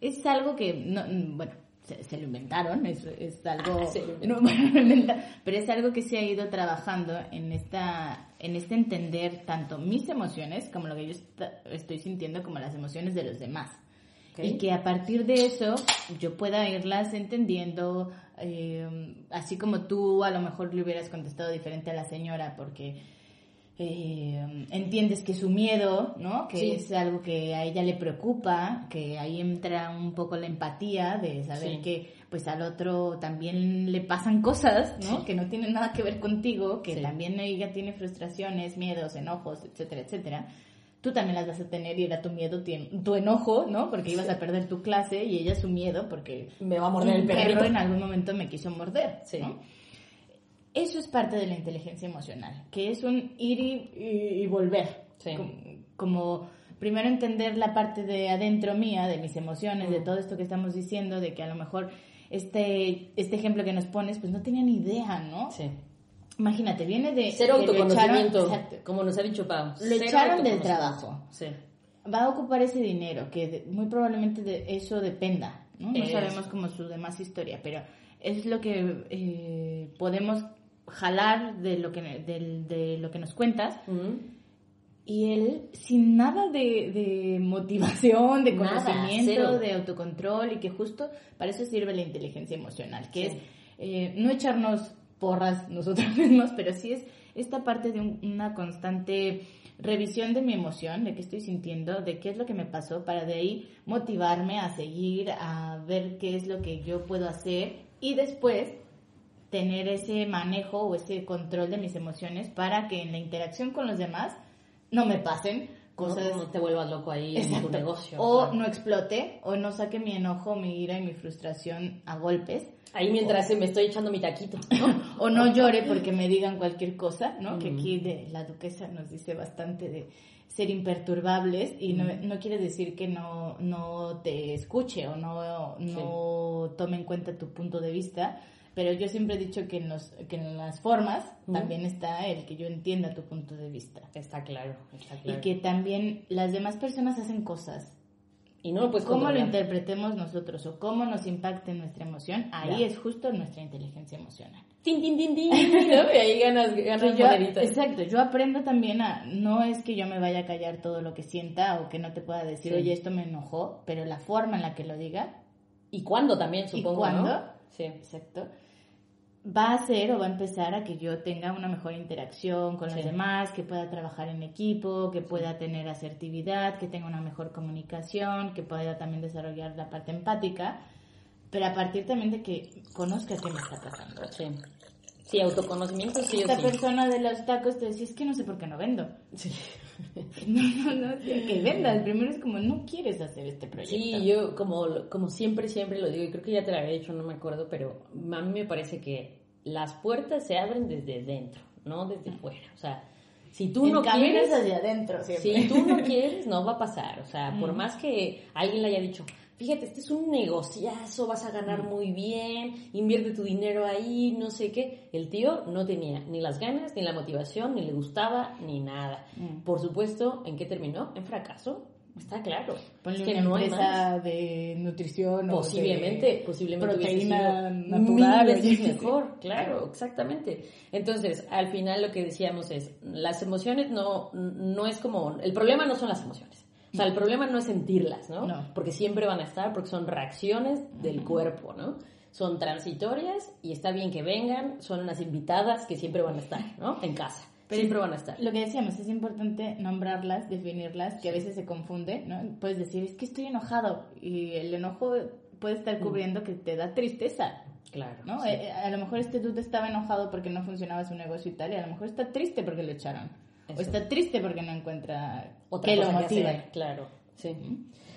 es algo que, no, bueno, se, se lo inventaron, es, es algo, Ah, no, pero es algo que se ha ido trabajando en esta, en este entender tanto mis emociones como lo que yo estoy sintiendo como las emociones de los demás. Y que a partir de eso yo pueda irlas entendiendo, eh, así como tú a lo mejor le hubieras contestado diferente a la señora porque eh, entiendes que su miedo, ¿no? Que Sí. es algo que a ella le preocupa, que ahí entra un poco la empatía de saber Sí. que pues al otro también le pasan cosas, ¿no? Sí. Que no tienen nada que ver contigo, que también ella tiene frustraciones, miedos, enojos, etcétera, etcétera. Tú también las vas a tener y era tu miedo, tu enojo, ¿no? Porque ibas a perder tu clase y ella su miedo porque Me va a morder el perro en algún momento me quiso morder, Sí. ¿no? Eso es parte de la inteligencia emocional, que es un ir y, y- y volver. Sí. Como, como primero entender la parte de adentro mía, de mis emociones, de todo esto que estamos diciendo, de que a lo mejor este, este ejemplo que nos pones, pues no tenía ni idea, ¿no? Sí. Imagínate, viene de... Cero lo autoconocimiento, echaron- como nos ha dicho Pau. Lo echaron del trabajo. Sí. va a ocupar ese dinero, que de- muy probablemente de eso dependa, ¿no? No sabemos como su demás historia, pero es lo que eh, podemos jalar de lo que, del- de lo que nos cuentas. Ujú. Y él, sin nada de, de motivación, de Nada, conocimiento, cero. de autocontrol, y que justo para eso sirve la inteligencia emocional, que Sí. es eh, no echarnos porras nosotros mismos, pero sí es esta parte de un- una constante revisión de mi emoción, de qué estoy sintiendo, de qué es lo que me pasó, para de ahí motivarme a seguir, a ver qué es lo que yo puedo hacer y después tener ese manejo o ese control de mis emociones para que en la interacción con los demás no me pasen cosas No, no te vuelvas loco ahí en tu Exacto. negocio. o claro. no explote o no saque mi enojo, mi ira y mi frustración a golpes Ahí mientras me estoy echando mi taquito, ¿no? o no llore porque me digan cualquier cosa, ¿no? Que Mm. aquí de, la duquesa nos dice bastante de ser imperturbables y no, Mm. no quiere decir que no, no te escuche o no, no tome en cuenta tu punto de vista, pero yo siempre he dicho que en, los, que en las formas Mm. también está el que yo entienda tu punto de vista. Está claro, está Y claro. que también las demás personas hacen cosas. Y no lo puedes Cómo lo controlar. interpretemos nosotros o cómo nos impacte nuestra emoción, ahí Ya. es justo nuestra inteligencia emocional. Tin, tin, tin, tin, ¿no? Y ahí ganas, ganas yo- exacto, yo aprendo también a, no es que yo me vaya a callar todo lo que sienta o que no te pueda decir, Sí. oye, esto me enojó, pero la forma en la que lo diga, ¿Y cuándo también, supongo, ¿Y cuándo? ¿no? Sí. exacto, va a hacer o va a empezar a que yo tenga una mejor interacción con Sí. los demás, que pueda trabajar en equipo, que pueda tener asertividad, que tenga una mejor comunicación, que pueda también desarrollar la parte empática, pero a partir también de que conozca qué me está pasando. Sí. Sí, autoconocimiento sí o Esta sí. persona de los tacos te decía, es que no sé por qué no vendo. Sí. No, no, no, o que vendas. Primero es como, no quieres hacer este proyecto. Sí, yo como, como siempre, siempre lo digo, y creo que ya te lo había dicho, no me acuerdo, pero a mí me parece que las puertas se abren desde dentro, no desde fuera. O sea, si tú El no quieres, es hacia adentro siempre. si tú no quieres, no va a pasar. O sea, por Mm. más que alguien le haya dicho, fíjate, este es un negociazo, vas a ganar Mm. muy bien, invierte tu dinero ahí, no sé qué. El tío no tenía ni las ganas, ni la motivación, ni le gustaba, ni nada. Mm. Por supuesto, ¿en qué terminó? En fracaso. Está claro. Ponle Es que una no hay más. empresa de nutrición o Posiblemente, de posiblemente hubiese proteína natural. mil o veces mejor, claro, exactamente. Entonces, al final lo que decíamos es, las emociones no, no es como, el problema no son las emociones. O sea, el problema no es sentirlas, ¿no? No. Porque siempre van a estar, porque son reacciones del cuerpo, ¿no? Son transitorias y está bien que vengan, son unas invitadas que siempre van a estar, ¿no? En casa. Pero siempre van a estar. Lo que decíamos, es importante nombrarlas, definirlas, que a veces se confunde, ¿no? Puedes decir, es que estoy enojado y el enojo puede estar cubriendo que te da tristeza, Claro. ¿no? Mm. sí. Eh, a lo mejor este dude estaba enojado porque no funcionaba su negocio y tal, y a lo mejor está triste porque lo echaron. O está triste porque no encuentra otra que lo cosa motive. hacer, claro, sí.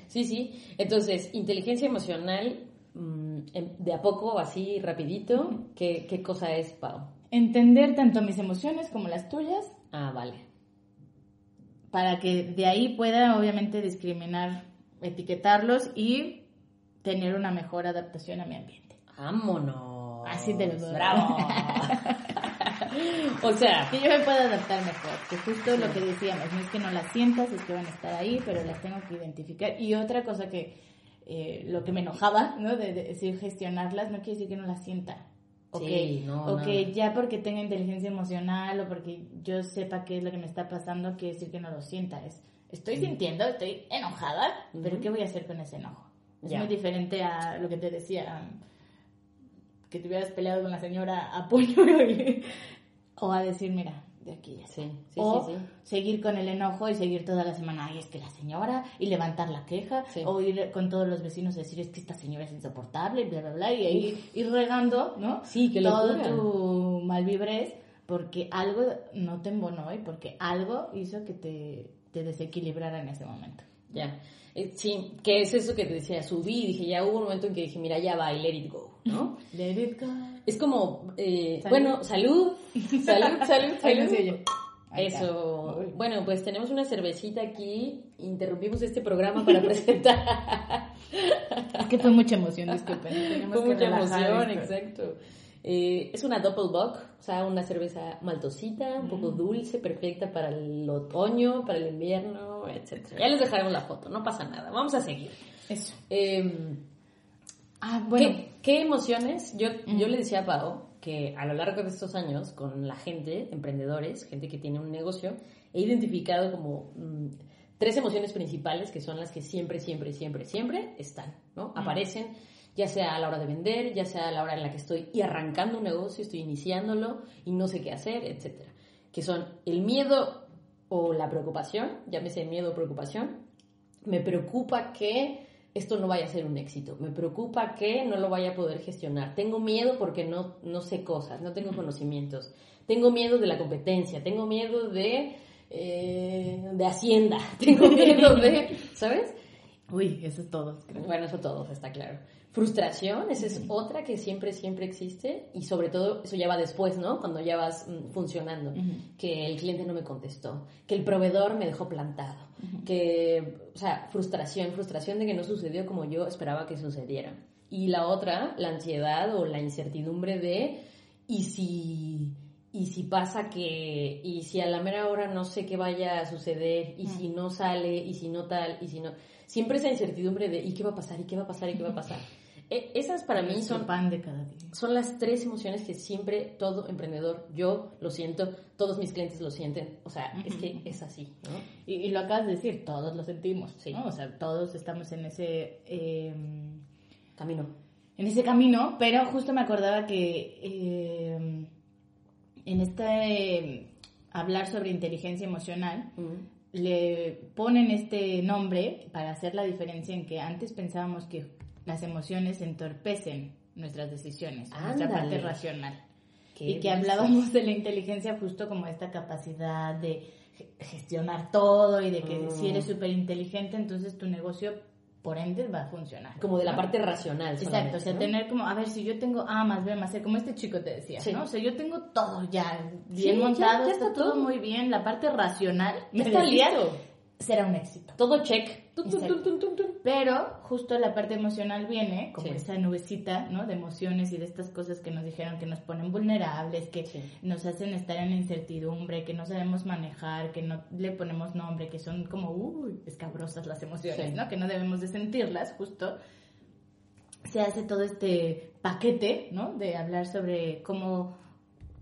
Sí, sí. Entonces, inteligencia emocional, mm, em- de a poco, así, rapidito, ¿qué, qué cosa es, Pau? Entender tanto mis emociones como las tuyas Ah, vale. para que de ahí pueda obviamente discriminar, etiquetarlos y tener una mejor adaptación a mi ambiente. Vámonos. Así te lo doy. Bravo. o sea, Que yo me pueda adaptar mejor, que justo lo que decíamos, no es que no las sientas, es que van a estar ahí, pero las tengo que identificar. Y otra cosa que, eh, lo que me enojaba, ¿no? De, de decir gestionarlas, no quiere decir que no las sienta. O, Sí, que, no, o no. que ya porque tenga inteligencia emocional o porque yo sepa qué es lo que me está pasando, quiere decir que no lo sienta. Es, estoy sintiendo, estoy enojada, pero Ujú. ¿qué voy a hacer con ese enojo? Es Ya. muy diferente a lo que te decía, que te hubieras peleado con la señora a puño y- o a decir, mira, de aquí ya sí, sí, o sí, seguir con el enojo y seguir toda la semana, ay, es que la señora, y levantar la queja, o ir con todos los vecinos a decir, es que esta señora es insoportable, y bla, bla, bla, y ahí ir regando, ¿no? Sí, qué Todo locura. tu malvibrez, porque algo no te embonó y porque algo hizo que te, te desequilibrara en ese momento. Ya. Eh, sí, que es eso que te decía, subí y dije, ya hubo un momento en que dije, mira, ya va, y let it go, ¿no? Let it go. Es como, eh, Salud. bueno, salud, salud, salud, salud. Eso. Uy. Bueno, pues tenemos una cervecita aquí. Interrumpimos este programa para presentar. Es que fue mucha emoción, disculpen. Fue mucha emoción, esto. exacto. Eh, es una Doppelbock, o sea, una cerveza maltosita, un Mm. poco dulce, perfecta para el otoño, para el invierno, etc. Ya les dejaremos la foto, no pasa nada. Vamos a seguir. Eso. Eh, Ah, bueno. ¿Qué, qué emociones? Yo, yo le decía a Pau que a lo largo de estos años, con la gente, emprendedores, gente que tiene un negocio, he identificado como mm, tres emociones principales que son las que siempre, siempre, siempre, siempre están, ¿no? Aparecen, ya sea a la hora de vender, ya sea a la hora en la que estoy y arrancando un negocio, estoy iniciándolo y no sé qué hacer, etcétera. Que son el miedo o la preocupación, llámese miedo o preocupación, me preocupa que esto no vaya a ser un éxito, me preocupa que no lo vaya a poder gestionar, tengo miedo porque no, no sé cosas, no tengo conocimientos, tengo miedo de la competencia, tengo miedo de, eh, de Hacienda, tengo miedo de, ¿sabes? Uy, eso es todo. creo. Bueno, eso todo está claro. Frustración, esa es otra que siempre, siempre existe y sobre todo eso ya va después, ¿no? Cuando ya vas mm, funcionando, que el cliente no me contestó, que el proveedor me dejó plantado, que, o sea, frustración, frustración de que no sucedió como yo esperaba que sucediera. Y la otra, la ansiedad o la incertidumbre de, ¿y si, y si pasa que, y si a la mera hora no sé qué vaya a suceder, y si no sale, y si no tal, y si no... Siempre esa incertidumbre de, ¿y qué va a pasar? ¿Y qué va a pasar? ¿Y qué va a pasar? E- esas para mí son pan de cada día. son las tres emociones que siempre todo emprendedor, yo lo siento, todos mis clientes lo sienten. O sea, es que es así, ¿no? Y, y lo acabas de decir, todos lo sentimos, Sí. ¿no? O sea, todos estamos en ese, eh, Camino. en ese camino, pero justo me acordaba que eh, en este hablar sobre inteligencia emocional, le ponen este nombre para hacer la diferencia en que antes pensábamos que las emociones entorpecen nuestras decisiones, nuestra Ándale. parte racional. Qué y que dices. hablábamos de la inteligencia justo como esta capacidad de ge- gestionar todo y de que Mm. si eres súper inteligente, entonces tu negocio, por ende, va a funcionar. Como de la parte racional. Exacto, o sea, ¿no? tener como, a ver, si yo tengo A más B más C, como este chico te decía, Sí. ¿no? O sea, yo tengo todo ya bien Sí, ya- montado, ya está, está todo todo. muy bien, la parte racional Ya me está listo. Será un éxito. Todo check. Tun, tun, tun. Pero justo la parte emocional viene, como Sí. esa nubecita, ¿no? De emociones y de estas cosas que nos dijeron que nos ponen vulnerables, que Sí. nos hacen estar en incertidumbre, que no sabemos manejar, que no le ponemos nombre, que son como, uy, escabrosas las emociones, Sí. ¿no? Que no debemos de sentirlas, justo. Se hace todo este paquete, ¿no? De hablar sobre cómo,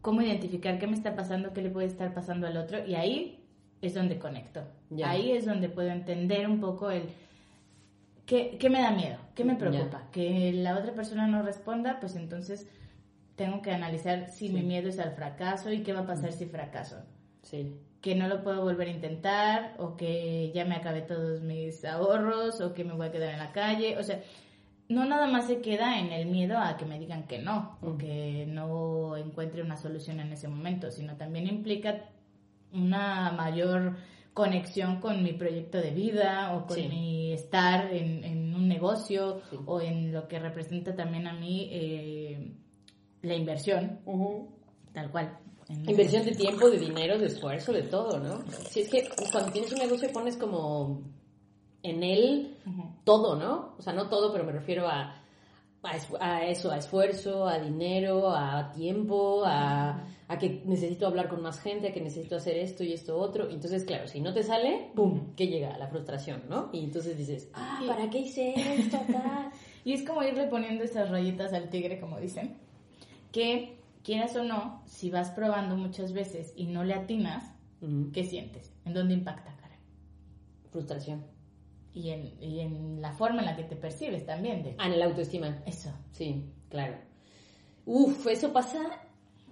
cómo identificar qué me está pasando, qué le puede estar pasando al otro, y ahí es donde conecto. Ahí es donde puedo entender un poco el ¿Qué, qué me da miedo? ¿Qué me preocupa? Que la otra persona no responda, pues entonces tengo que analizar si mi miedo es al fracaso y qué va a pasar si fracaso. Sí. Que no lo puedo volver a intentar o que ya me acabé todos mis ahorros o que me voy a quedar en la calle. O sea, no nada más se queda en el miedo a que me digan que no o que no encuentre una solución en ese momento, sino también implica una mayor conexión con mi proyecto de vida o con Sí. mi estar en, en un negocio Sí. o en lo que representa también a mí eh, la inversión. Tal cual. Inversión de tiempo, de dinero, de esfuerzo, de todo, ¿no? Si es que cuando tienes un negocio pones como en él todo, ¿no? O sea, no todo, pero me refiero a, a, eso, a esfuerzo, a dinero, a tiempo, a, a, que necesito hablar con más gente, a que necesito hacer esto y esto otro. Entonces, claro, si no te sale, ¡pum! ¿Qué llega? La frustración, ¿no? Y entonces dices, ah, ¿para qué hice esto acá? y es como irle poniendo estas rayitas al tigre, como dicen, que quieras o no, si vas probando muchas veces y no le atinas, ¿qué sientes? ¿En dónde impacta, cara? Frustración. Y en, y en la forma en la que te percibes también. De... Ah, en la autoestima. Eso. Sí, claro. Uf, eso pasa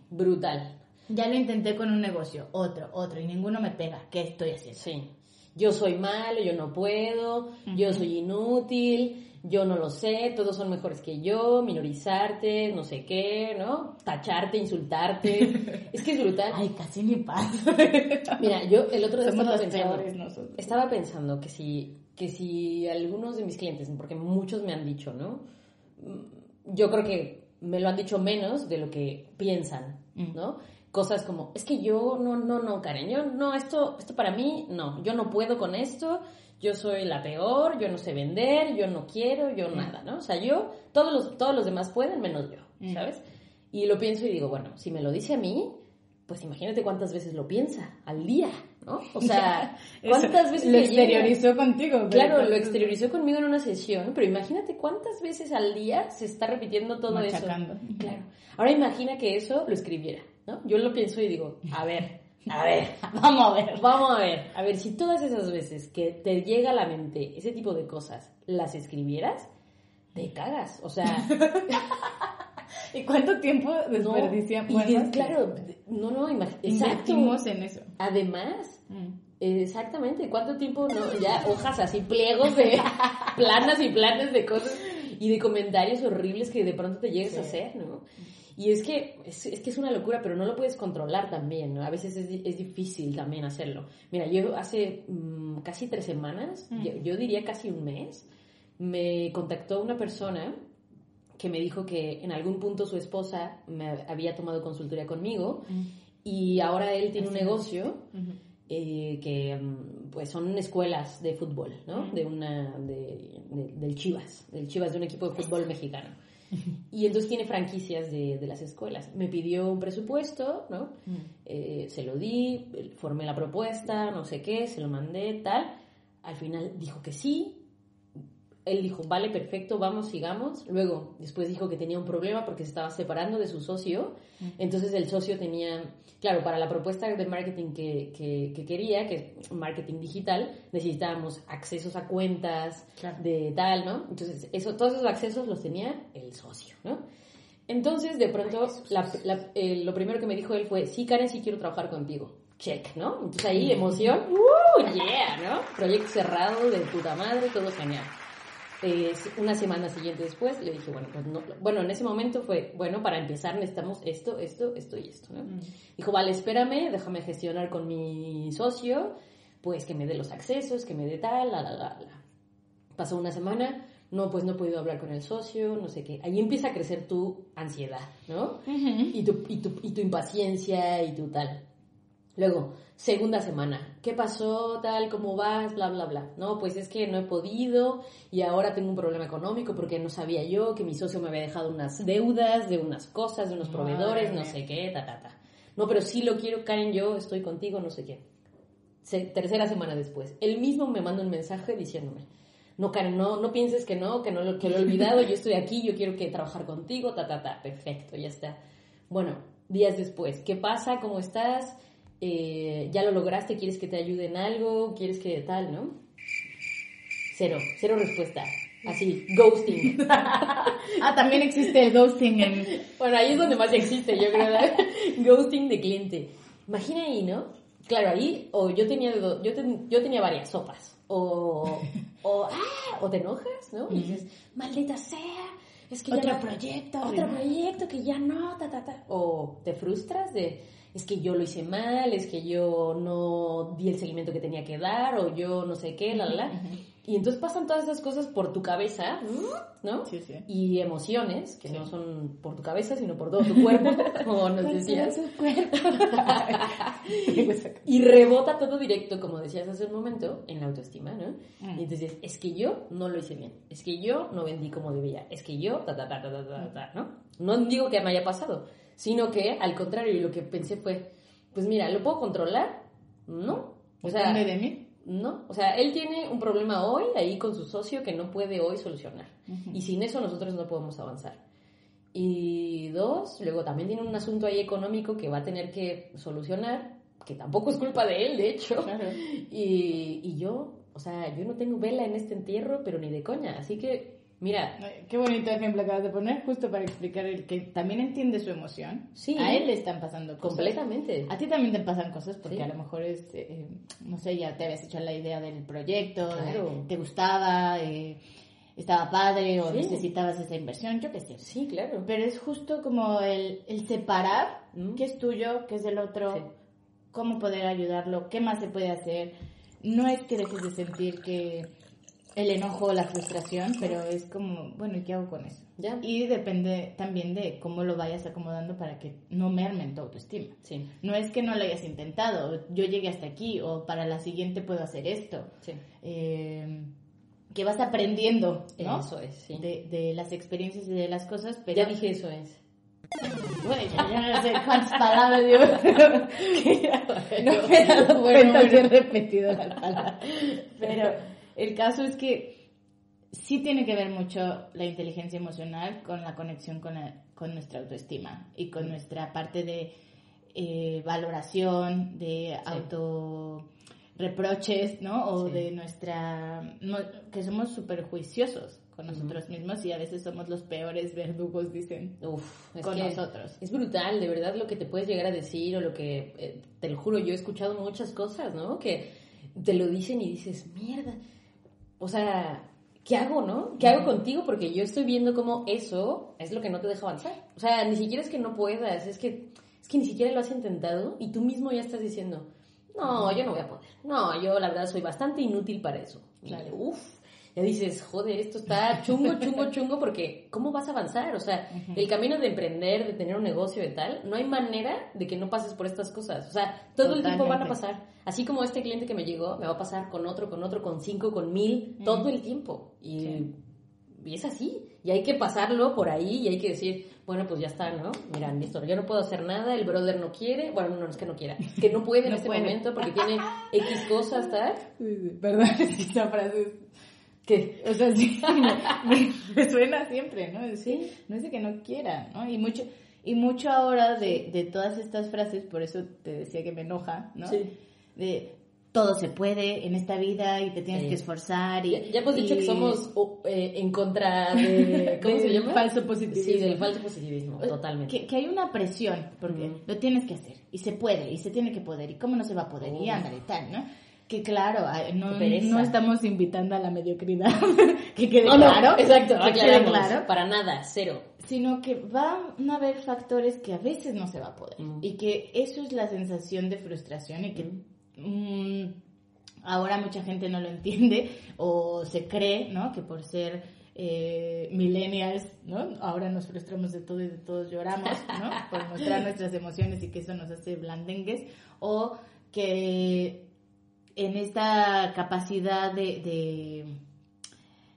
brutal. Ya lo intenté con un negocio, otro, otro, y ninguno me pega. ¿Qué estoy haciendo? Sí. Yo soy malo, yo no puedo, yo soy inútil, yo no lo sé, todos son mejores que yo, minorizarte, no sé qué, ¿no? Tacharte, insultarte. es que es brutal. Ay, casi ni pasa. Mira, yo el otro día estaba pensando, estaba pensando que si, que si algunos de mis clientes, porque muchos me han dicho, ¿no? Yo creo que me lo han dicho menos de lo que piensan, mm. ¿no? Cosas como, es que yo, no, no, no, Karen, yo, no, esto, esto para mí, no, yo no puedo con esto, yo soy la peor, yo no sé vender, yo no quiero, yo nada, ¿no? O sea, yo, todos los, todos los demás pueden menos yo, ¿sabes? Y lo pienso y digo, bueno, si me lo dice a mí, pues imagínate cuántas veces lo piensa al día, ¿no? O sea, cuántas veces lo exteriorizó contigo. Claro, lo exteriorizó conmigo en una sesión, pero imagínate cuántas veces al día se está repitiendo todo eso. Claro. Ahora imagina que eso lo escribiera, ¿no? Yo lo pienso y digo, a ver, a ver, vamos a ver. Vamos a ver. A ver, si todas esas veces que te llega a la mente ese tipo de cosas las escribieras, te cagas. O sea. ¿Y cuánto tiempo desperdiciamos? bueno, claro, no, no, exacto. en eso. Además, mm. exactamente, ¿cuánto tiempo no? Ya hojas así, pliegos de planas y planas de cosas y de comentarios horribles que de pronto te llegues a hacer, ¿no? Y es que, es, que es una locura, pero no lo puedes controlar también, ¿no? A veces es, es difícil también hacerlo. Mira, yo hace mm, casi tres semanas, mm. yo, diría casi un mes, me contactó una persona que me dijo que en algún punto su esposa me había tomado consultoría conmigo mm. y ahora él tiene un negocio eh, que pues son escuelas de fútbol, ¿no? De una, de, del Chivas, del Chivas, de un equipo de fútbol mexicano. Y entonces tiene franquicias de, de, las escuelas. Me pidió un presupuesto, ¿no? Mm. Eh, se lo di, formé la propuesta, no sé qué, se lo mandé, tal. Al final dijo que sí, él dijo, vale, perfecto, vamos, sigamos. Luego, después dijo que tenía un problema porque se estaba separando de su socio. Entonces el socio tenía, claro, para la propuesta de marketing que, que, quería, que es marketing digital, necesitábamos accesos a cuentas de tal, ¿no? Entonces, eso, todos esos accesos los tenía el socio, ¿no? Entonces, de pronto, eh, lo primero que me dijo él fue, sí, Karen, sí quiero trabajar contigo. Check, ¿no? Entonces ahí, emoción, ¡uh! Yeah, ¿no? Proyecto cerrado de puta madre, todo genial una semana siguiente después le dije, bueno, pues no, bueno, en ese momento fue, bueno, para empezar necesitamos esto, esto, esto y esto, ¿no? Mm. Dijo, vale, espérame, déjame gestionar con mi socio, pues que me dé los accesos, que me dé tal, la, la, la, la. Pasó una semana, no, pues no he podido hablar con el socio, no sé qué. Ahí empieza a crecer tu ansiedad, ¿no? y, tu, y, tu, y tu impaciencia y tu tal. Luego, segunda semana, ¿qué pasó? Tal, ¿cómo vas? Bla, bla, bla. No, pues es que no he podido y ahora tengo un problema económico porque no sabía yo que mi socio me había dejado unas deudas de unas cosas, de unos proveedores, no sé qué, ta, ta, ta. No, pero sí lo quiero, Karen, yo estoy contigo, no sé qué. tercera semana después, él mismo me manda un mensaje diciéndome, no, Karen, no, no pienses que no, que no lo, que lo he olvidado, yo estoy aquí, yo quiero que trabajar contigo, ta, ta, ta, perfecto, ya está. Bueno, días después, ¿qué pasa? ¿Cómo estás? Eh, ya lo lograste, quieres que te ayude en algo, quieres que tal, ¿no? Cero, cero respuesta. Así, ghosting. ah, también existe el ghosting en... Bueno, ahí es donde más existe, yo creo, ghosting de cliente. Imagina ahí, ¿no? Claro, ahí, o yo tenía, yo, yo tenía varias sopas. O, o, ah, o te enojas, ¿no? Y dices, maldita sea, es que otro proyecto. Otro proyecto que ya no, ta, ta, ta. O te frustras de es que yo lo hice mal, es que yo no di el seguimiento que tenía que dar, o yo no sé qué, la, la. Y entonces pasan todas esas cosas por tu cabeza, ¿no? Sí, sí. Y emociones, que no son por tu cabeza, sino por todo tu cuerpo, como nos decías. y rebota todo directo, como decías hace un momento, en la autoestima, ¿no? Mm. Y entonces, es que yo no lo hice bien, es que yo no vendí como debía, es que yo, ta, ta, ta, ta, ta, ta, ta, ¿no? No digo que me haya pasado, sino que al contrario, lo que pensé fue, pues mira, ¿lo puedo controlar? No. O sea, Depende de mí. no, o sea, él tiene un problema hoy ahí con su socio que no puede hoy solucionar. Y sin eso nosotros no podemos avanzar. Y dos, luego también tiene un asunto ahí económico que va a tener que solucionar, que tampoco es culpa de él, de hecho. Claro. Y, y yo, o sea, yo no tengo vela en este entierro, pero ni de coña. Así que, mira, Qué bonito ejemplo acabas de poner, justo para explicar el que también entiende su emoción. Sí. A él le están pasando cosas. completamente. A ti también te pasan cosas porque Sí. a lo mejor es, eh, no sé, ya te habías hecho la idea del proyecto, Claro. eh, te gustaba, eh, estaba padre o Sí. necesitabas esa inversión, yo qué sé. Sí, claro. Pero es justo como el, el separar Mm. qué es tuyo, qué es del otro, Sí. cómo poder ayudarlo, qué más se puede hacer. No es que dejes de sentir que el enojo la frustración, pero es como, bueno, ¿y qué hago con eso? Ya. Y depende también de cómo lo vayas acomodando para que no mermen tu autoestima. Sí, No es que no lo hayas intentado, yo llegué hasta aquí o para la siguiente puedo hacer esto. sí. Eh, que vas aprendiendo, ¿no? Eso es, sí. De, de las experiencias y de las cosas, pero... Ya dije eso es. Bueno, ya, no sé cuántas palabras ya no me he dado Bueno, cuenta bueno. he repetido las palabras. Pero el caso es que sí tiene que ver mucho la inteligencia emocional con la conexión con, la- con nuestra autoestima y con nuestra parte de eh, valoración, de auto reproches, ¿no? O Sí. de nuestra... no- que somos súper juiciosos con nosotros mismos y a veces somos los peores verdugos, dicen, Uf, es con que nosotros. Es brutal, de verdad, lo que te puedes llegar a decir o lo que, eh, te lo juro, yo he escuchado muchas cosas, ¿no? Que te lo dicen y dices, mierda, o sea, ¿qué hago, no? ¿Qué hago contigo? Porque yo estoy viendo cómo eso es lo que no te deja avanzar. O sea, ni siquiera es que no puedas, es que, es que ni siquiera lo has intentado y tú mismo ya estás diciendo, no, yo no voy a poder. No, yo la verdad soy bastante inútil para eso. Y, Claro. Uf, ya dices, joder, esto está chungo, chungo, chungo, porque ¿cómo vas a avanzar? O sea, el camino de emprender, de tener un negocio y tal, no hay manera de que no pases por estas cosas. O sea, todo el tiempo van a pasar. Así como este cliente que me llegó, me va a pasar con otro, con otro, con cinco, con mil, todo el tiempo. Y, Sí. y es así. Y hay que pasarlo por ahí y hay que decir, bueno, pues ya está, ¿no? Mira, listo, yo no puedo hacer nada, el brother no quiere, bueno, no, no es que no quiera, es que no puede en No este puede. momento porque tiene X cosas, tal. Perdón, es que esa frase es... ¿Qué? O sea, sí, me, me- suena siempre, ¿no? Es que Sí. no es de que no quiera, ¿no? Y mucho, y mucho ahora de, de todas estas frases, por eso te decía que me enoja, ¿no? Sí. De todo se puede en esta vida y te tienes Sí. que esforzar y... Ya, ya hemos dicho y- que somos o, eh, en contra de... ¿Cómo se del llama? falso positivismo. Sí, del falso positivismo, totalmente. Que, que hay una presión, porque Ujú. lo tienes que hacer, y se puede, y se tiene que poder, y cómo no se va a poder, y Uf. ándale y tal, ¿no? Que claro, no, no estamos invitando a la mediocridad, que quede no, claro, exacto, que quede aclaramos, claro, para nada, cero. sino que van a haber factores que a veces no se va a poder, Mm. y que eso es la sensación de frustración, y que mm, ahora mucha gente no lo entiende, o se cree, ¿no? Que por ser eh, millennials, ¿no? Ahora nos frustramos de todo y de todos lloramos, ¿no? Por mostrar nuestras emociones y que eso nos hace blandengues, o que en esta capacidad de, de,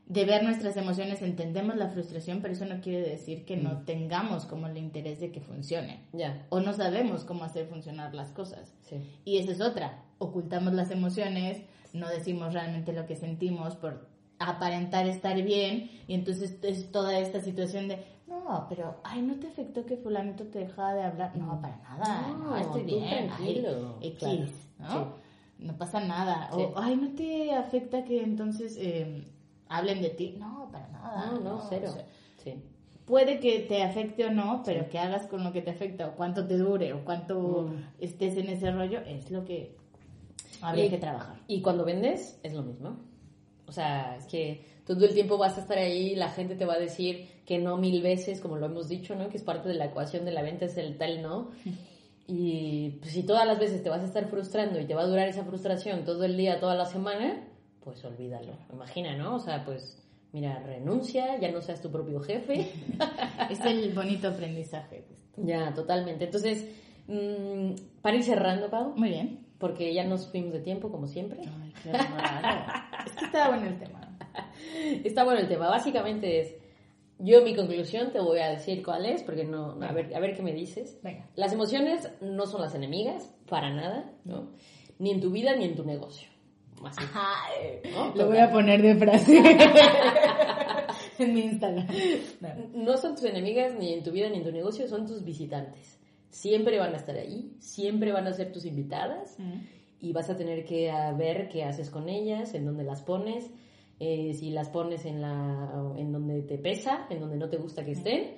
de ver nuestras emociones entendemos la frustración, pero eso no quiere decir que no tengamos como el interés de que funcione, o no sabemos cómo hacer funcionar las cosas. sí. Y esa es otra. Ocultamos las emociones, no decimos realmente lo que sentimos por aparentar estar bien y entonces es toda esta situación de no, pero ay, ¿no te afectó que fulanito te dejaba de hablar? No, para nada, no, No, estoy bien, tranquilo, ay, X, claro, ¿no? sí. No pasa nada. Sí. O ay, ¿no te afecta que entonces eh, hablen de ti? No, para nada. No, no, cero. o sea, Sí. puede que te afecte o no, pero que hagas con lo que te afecta o cuánto te dure o cuánto Mm. estés en ese rollo es lo que habría Y- que trabajar. Y cuando vendes, es lo mismo. O sea, es que todo el tiempo vas a estar ahí, la gente te va a decir que no mil veces, como lo hemos dicho, ¿no? Que es parte de la ecuación de la venta, es el tal no. Y pues, si todas las veces te vas a estar frustrando y te va a durar esa frustración todo el día, toda la semana, pues olvídalo. Imagina, ¿no? O sea, pues mira, renuncia, ya no seas tu propio jefe. es el bonito aprendizaje. Ya, totalmente. Entonces, mmm, para ir cerrando, Pau. Muy bien. Porque ya nos fuimos de tiempo, como siempre. Ay, qué raro. es que está bueno el tema. Está bueno el tema. Básicamente es, yo mi conclusión te voy a decir cuál es, porque no, a ver, a ver qué me dices. Venga. Las emociones no son las enemigas, para nada, ¿no? Ni en tu vida ni en tu negocio. Así, ¿no? Lo voy a poner de frase en mi Instagram. No. no son tus enemigas ni en tu vida ni en tu negocio, son tus visitantes. Siempre van a estar ahí, siempre van a ser tus invitadas Mm. y vas a tener que ver qué haces con ellas, en dónde las pones, eh, si las pones en, la, en donde te pesa, en donde no te gusta que estén,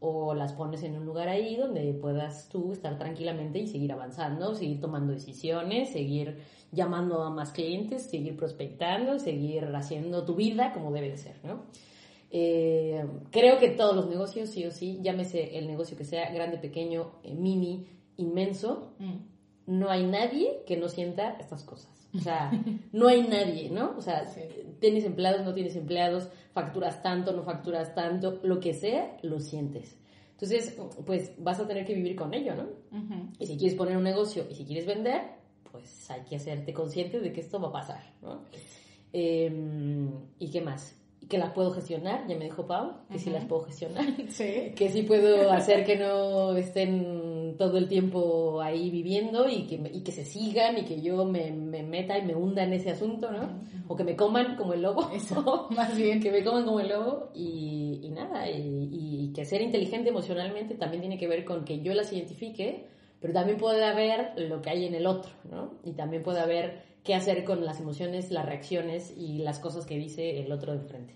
o las pones en un lugar ahí donde puedas tú estar tranquilamente y seguir avanzando, seguir tomando decisiones, seguir llamando a más clientes, seguir prospectando, seguir haciendo tu vida como debe de ser, ¿no? Eh, creo que todos los negocios, sí o sí, llámese el negocio que sea, grande, pequeño, eh, mini, inmenso, Mm. No hay nadie que no sienta estas cosas. O sea, no hay nadie, ¿no? O sea, Sí. tienes empleados, no tienes empleados, facturas tanto, no facturas tanto, lo que sea, lo sientes. Entonces, pues vas a tener que vivir con ello, ¿no? Y si quieres poner un negocio y si quieres vender, pues hay que hacerte consciente de que esto va a pasar, ¿no? Eh, ¿Y qué más? Que las puedo gestionar, ya me dijo Pau, que sí las puedo gestionar Sí. que sí puedo hacer que no estén todo el tiempo ahí viviendo y que, y que se sigan y que yo me, me meta y me hunda en ese asunto, ¿no? O que me coman como el lobo. Eso, más bien. que me coman como el lobo y, y nada, y, y que ser inteligente emocionalmente también tiene que ver con que yo las identifique, pero también puede haber lo que hay en el otro, ¿no? Y también puede haber qué hacer con las emociones, las reacciones y las cosas que dice el otro de frente.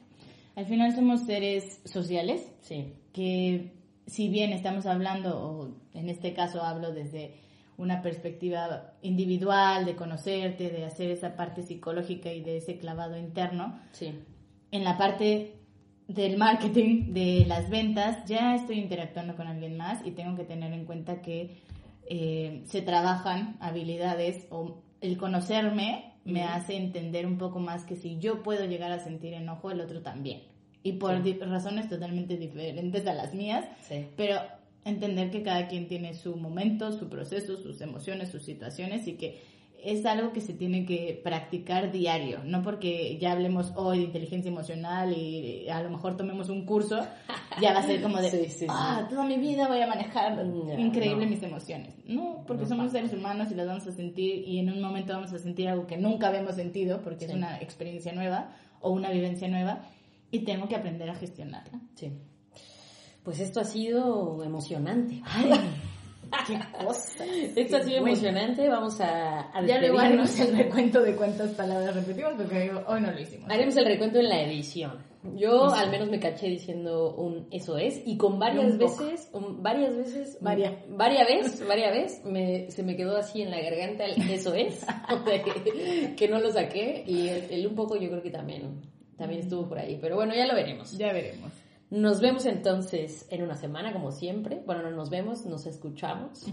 Al final somos seres sociales Sí, que si bien estamos hablando, o en este caso hablo desde una perspectiva individual, de conocerte, de hacer esa parte psicológica y de ese clavado interno, sí, en la parte del marketing, de las ventas, ya estoy interactuando con alguien más y tengo que tener en cuenta que eh, se trabajan habilidades o el conocerme me hace entender un poco más que si yo puedo llegar a sentir enojo, el otro también. Y por Sí. razones totalmente diferentes a las mías, sí. pero entender que cada quien tiene su momento, su proceso, sus emociones, sus situaciones y que es algo que se tiene que practicar diario, no porque ya hablemos hoy de inteligencia emocional y a lo mejor tomemos un curso, ya va a ser como de, Sí, sí, sí. ah, toda mi vida voy a manejar No, increíble no. mis emociones. No, porque No somos seres humanos y las vamos a sentir y en un momento vamos a sentir algo que nunca habíamos sentido porque es una experiencia nueva o una vivencia nueva y tengo que aprender a gestionarla. Sí. Pues esto ha sido emocionante. ¡Qué cosa! Esto ha sido Bueno. emocionante. Vamos a, a Ya luego haremos el recuento de cuántas palabras repetimos porque hoy no lo hicimos. Haremos el recuento en la edición. Yo al menos me caché diciendo un eso es y con varias un veces, un- varias veces, Varia. varias veces, varias veces me, se me quedó así en la garganta el eso es, que no lo saqué y el, el un poco yo creo que también, también estuvo por ahí, pero bueno, ya lo veremos. Ya veremos. Nos vemos entonces en una semana, como siempre. Bueno, no nos vemos, nos escuchamos.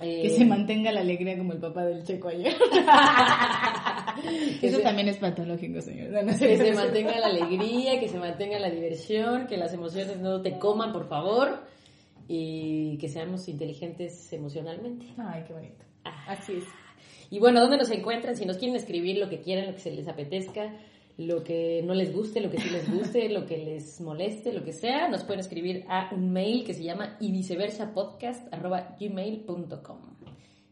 Eh, Que se mantenga la alegría como el papá del checo ayer. Eso se- también es patológico, señor. No, no que se mantenga la alegría, que se mantenga la diversión, que las emociones no te coman, por favor, y que seamos inteligentes emocionalmente. Ay, qué bonito. Ah. Así es. Y bueno, ¿dónde nos encuentran? Si nos quieren escribir lo que quieran, lo que se les apetezca, lo que no les guste, lo que sí les guste, lo que les moleste, lo que sea, nos pueden escribir a un mail que se llama y viceversa podcast gmail.com.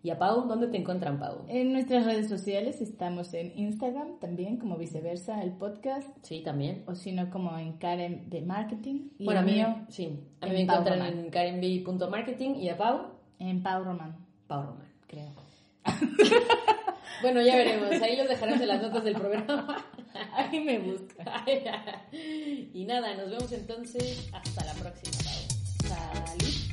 Y a Pau, ¿dónde te encuentran, Pau? En nuestras redes sociales estamos en Instagram también, como viceversa, el podcast, Sí, también. o si no, como en Karen de Marketing. Y bueno, a mí, mío sí, a mí en me Pau encuentran Román. en karenb.marketing y a Pau, en Pau Román, Pau Román. creo. Bueno, ya veremos. Ahí los dejaremos en las notas del programa. Ahí me busca. y nada, nos vemos entonces. Hasta la próxima. Salud.